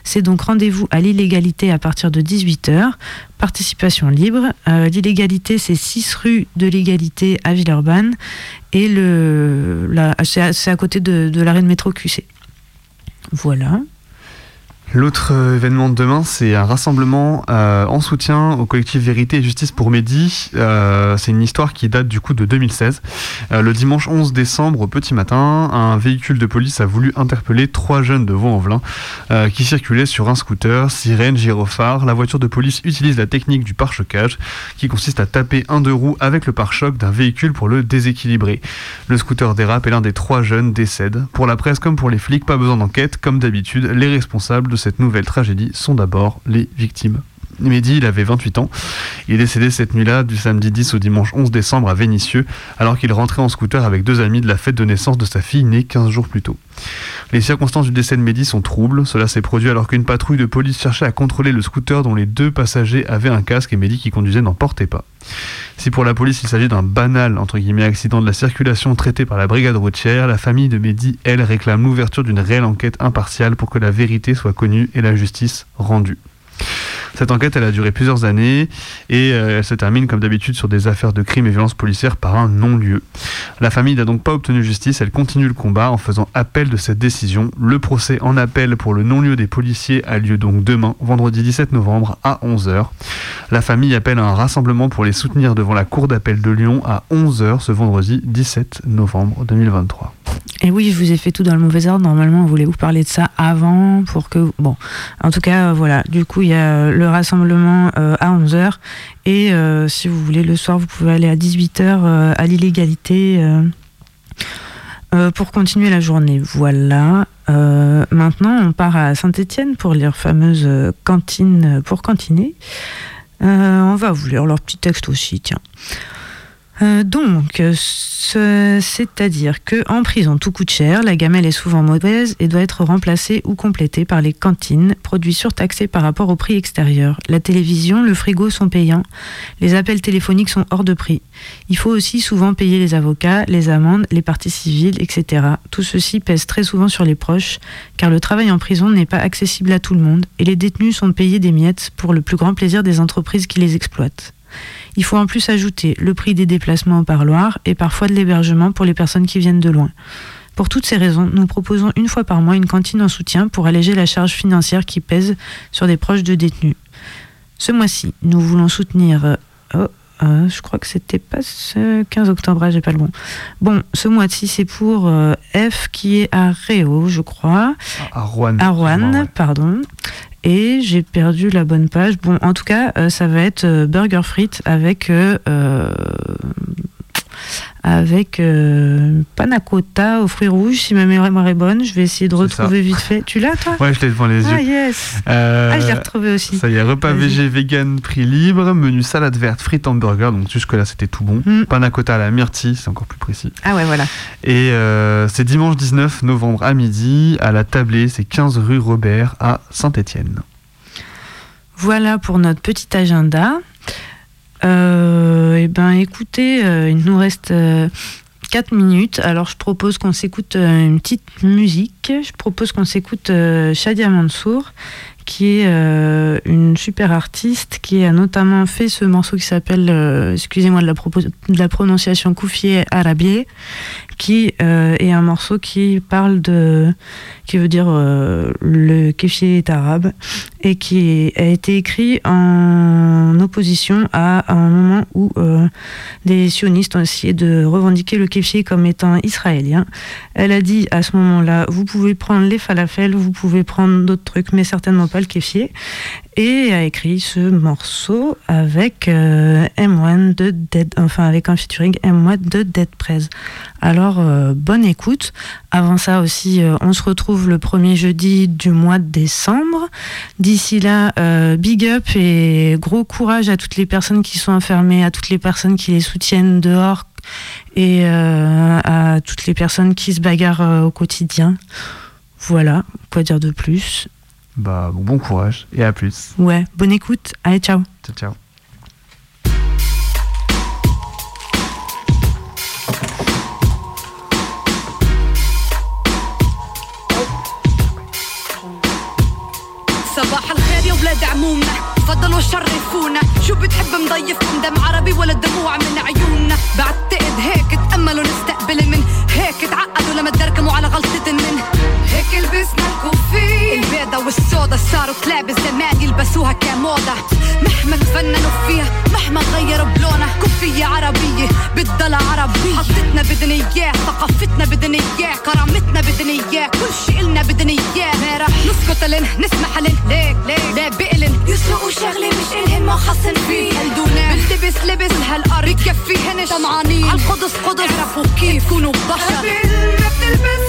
C'est donc rendez-vous à l'illégalité à partir de 18h. Participation libre. Euh, l'illégalité, c'est 6 rue de l'égalité à Villeurbanne. Et c'est à côté de, de l'arrêt de métro QC. Voilà. L'autre euh, événement de demain, c'est un rassemblement euh, en soutien au collectif Vérité et Justice pour Mehdi. Euh, c'est une histoire qui date du coup de 2016. Euh, le dimanche 11 décembre, au petit matin, un véhicule de police a voulu interpeller trois jeunes de Vaux-en-Velin qui circulaient sur un scooter, sirène, gyrophare. La voiture de police utilise la technique du pare-choquage qui consiste à taper un deux roues avec le pare-choc d'un véhicule pour le déséquilibrer. Le scooter dérape et l'un des trois jeunes décède. Pour la presse comme pour les flics, pas besoin d'enquête. Comme d'habitude, les responsables cette nouvelle tragédie sont d'abord les victimes. Mehdi, il avait 28 ans. Il est décédé cette nuit-là, du samedi 10 au dimanche 11 décembre à Vénissieux, alors qu'il rentrait en scooter avec deux amis de la fête de naissance de sa fille née 15 jours plus tôt. Les circonstances du décès de Mehdi sont troubles. Cela s'est produit alors qu'une patrouille de police cherchait à contrôler le scooter dont les deux passagers avaient un casque et Mehdi qui conduisait n'en portait pas. Si pour la police il s'agit d'un banal entre guillemets accident de la circulation traité par la brigade routière, la famille de Mehdi, elle, réclame l'ouverture d'une réelle enquête impartiale pour que la vérité soit connue et la justice rendue. Cette enquête, a duré plusieurs années et euh, elle se termine comme d'habitude sur des affaires de crimes et violences policières par un non-lieu. La famille n'a donc pas obtenu justice, elle continue le combat en faisant appel de cette décision. Le procès en appel pour le non-lieu des policiers a lieu donc demain, vendredi 17 novembre à 11h. La famille appelle à un rassemblement pour les soutenir devant la cour d'appel de Lyon à 11h ce vendredi 17 novembre 2023. Et oui, je vous ai fait tout dans le mauvais ordre. Normalement, on voulait vous parler de ça avant pour que. Bon, en tout cas, euh, voilà. Du coup, il y a euh, le rassemblement euh, à 11h. Et si vous voulez, le soir, vous pouvez aller à 18h euh, à l'illégalité pour continuer la journée. Voilà. Maintenant, on part à Saint-Étienne pour lire fameuse euh, cantine pour cantiner. On va vous lire leur petit texte aussi, tiens. Euh, donc, ce- c'est-à-dire que en prison tout coûte cher, la gamelle est souvent mauvaise et doit être remplacée ou complétée par les cantines, produits surtaxés par rapport au prix extérieur. La télévision, le frigo sont payants, les appels téléphoniques sont hors de prix. Il faut aussi souvent payer les avocats, les amendes, les parties civiles, etc. Tout ceci pèse très souvent sur les proches, car le travail en prison n'est pas accessible à tout le monde et les détenus sont payés des miettes pour le plus grand plaisir des entreprises qui les exploitent. Il faut en plus ajouter le prix des déplacements au parloir et parfois de l'hébergement pour les personnes qui viennent de loin. Pour toutes ces raisons, nous proposons une fois par mois une cantine en soutien pour alléger la charge financière qui pèse sur des proches de détenus. Ce mois-ci, nous voulons soutenir. euh, oh, euh, je crois que c'était pas ce 15 octobre, ah, j'ai pas le bon. Bon, ce mois-ci, c'est pour euh, F qui est à Réau, je crois. À Rouen. À Rouen, pardon. Et j'ai perdu la bonne page. Bon, en tout cas, euh, ça va être euh, burger frites avec euh, avec euh, panna cotta aux fruits rouges. Si ma mémoire est bonne, je vais essayer de retrouver vite fait. Tu l'as toi? Ouais, je l'ai devant les yeux. Ah yes. Euh, Ah, je l'ai retrouvé aussi. Ça y est, repas végé, vegan, prix libre, menu salade verte, frites hamburger, donc jusque-là c'était tout bon. Mm. Panna cotta à la myrtille, c'est encore plus précis. Ah ouais, voilà. Et euh, c'est dimanche 19 novembre à midi, à la Tablée, c'est 15 rue Robert à Saint-Étienne. Voilà pour notre petit agenda. Euh, et ben écoutez, euh, il nous reste 4 minutes. Alors je propose qu'on s'écoute euh, une petite musique. Je propose qu'on s'écoute euh, Shadia Mansour, qui est euh, une super artiste, qui a notamment fait ce morceau qui s'appelle, euh, excusez-moi de la, de la prononciation, Koufié Arabier, qui euh, est un morceau qui parle de, qui veut dire le kéfier est arabe, et qui a été écrit en opposition à un moment où des sionistes ont essayé de revendiquer le kéfier comme étant israélien. Elle a dit à ce moment-là, vous pouvez prendre les falafels, vous pouvez prendre d'autres trucs, mais certainement pas kéfier. Et a écrit ce morceau avec euh, M1 de Dead, enfin avec un featuring M1 de Dead Prez. Alors euh, bonne écoute. Avant ça aussi, euh, on se retrouve le premier jeudi du mois de décembre. D'ici là, big up et gros courage à toutes les personnes qui sont enfermées, à toutes les personnes qui les soutiennent dehors et à toutes les personnes qui se bagarrent au quotidien. Voilà, quoi dire de plus? Bah bon, bon courage et à plus. Ouais, bonne écoute. Allez, ciao. Ciao, ciao. صباح الخير يا ولاد عمومنا تفضلوا شرفونا شو بتحب مضيفكم دم عربي ولا دموع من عيوننا؟ بعتقد هيك تأملوا نستقبل من هيك تعقدوا لما تدركموا على غلطة من هيك لبسنا الكوفي. البيضة والسودا صاروا كلاب الزمان يلبسوها كموضة مهما تفننوا فيها مهما غيروا بلونها كوفية عربية بتضل عربية. حطتنا بدنا إياه ثقافتنا بدنا إياه كرامتنا بدنا إياه كل شي إلنا بدنا إياه. ما رح نسكت لن نسمح لن. ليك ليك. لا بقلن يسرقوا شغلة مش إلهن ما خصن فيه. هالدونا بنلبس لبس هالأرض بكفيهن طمعانين عالقدس قدس. اعرفوا كيف كونوا بشر. قبل ما كوفي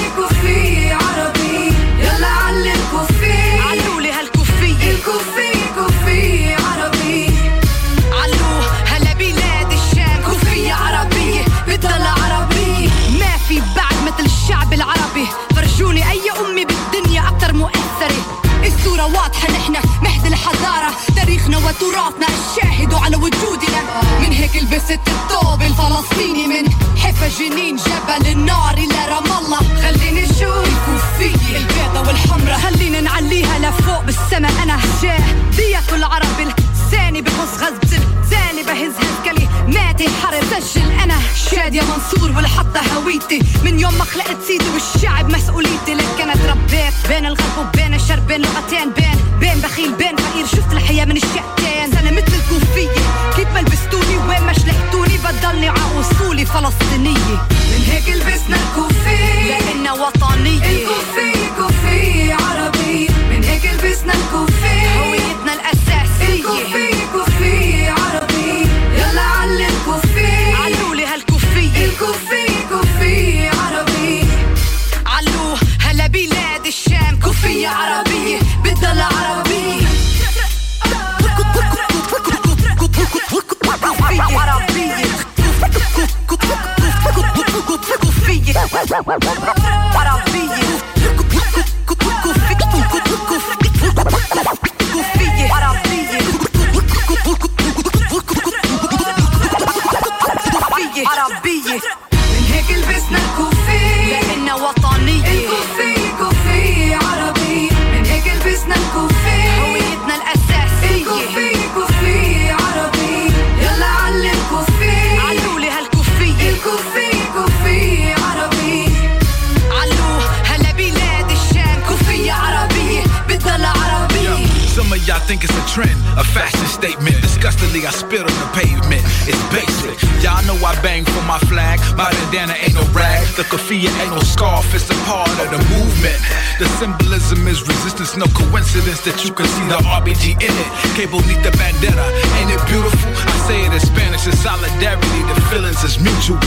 الصورة واضحة نحن مهد الحضارة تاريخنا وتراثنا الشاهد على وجودنا. من هيك لبست الثوب الفلسطيني من حفا جنين جبل النار إلى رام الله. خليني نشوف الكوفية البيضة والحمرة خليني نعليها لفوق بالسما أنا جاه دية العرب الثاني بخص غزة الثاني بهز هزكة كلماتي حرب سجل أنا. شادية منصور والحطة هويتي. من يوم ما خلقت سيدي والشعب مسؤوليتي. لك أنا تربيت بين الغرب وبين الشرق بين لغتين بين بين بخيل بين فقير. شفت الحياة من الشقتين. أنا مثل الكوفية. كيف ما لبستوني وين ما شلحتوني؟ بضلني ع أصولي فلسطينية. من هيك لبسنا الكوفية. لانها وطنية. الكوفية كوفية عربية. من هيك لبسنا الكوفية. عربية بتضل عربية كوفية عربية كوفية عربية Kafia ain't no scarf. It's a part of the movement. The symbolism is resistance. No coincidence that you can see the RBG in it. Cable need the bandana. Ain't it beautiful? I say it in Spanish. It's solidarity. The feelings is mutual.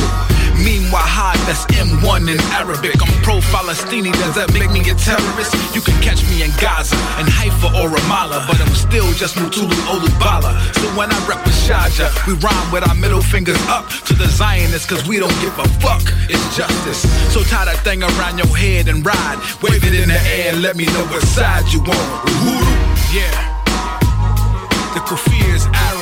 Meanwhile, high, that's M1 in Arabic. I'm pro-Falastini. Does that make me a terrorist? You can catch me in Gaza, in Haifa or Ramallah, but I'm still just Mutulu Olubala. So when I rep with Shaja, we rhyme with our middle fingers up to the Zionists, cause we don't give a fuck. It's justice. So tie that thing around your head and ride. Wave it in the air and let me know what side you on. Yeah. The kufir is Arab.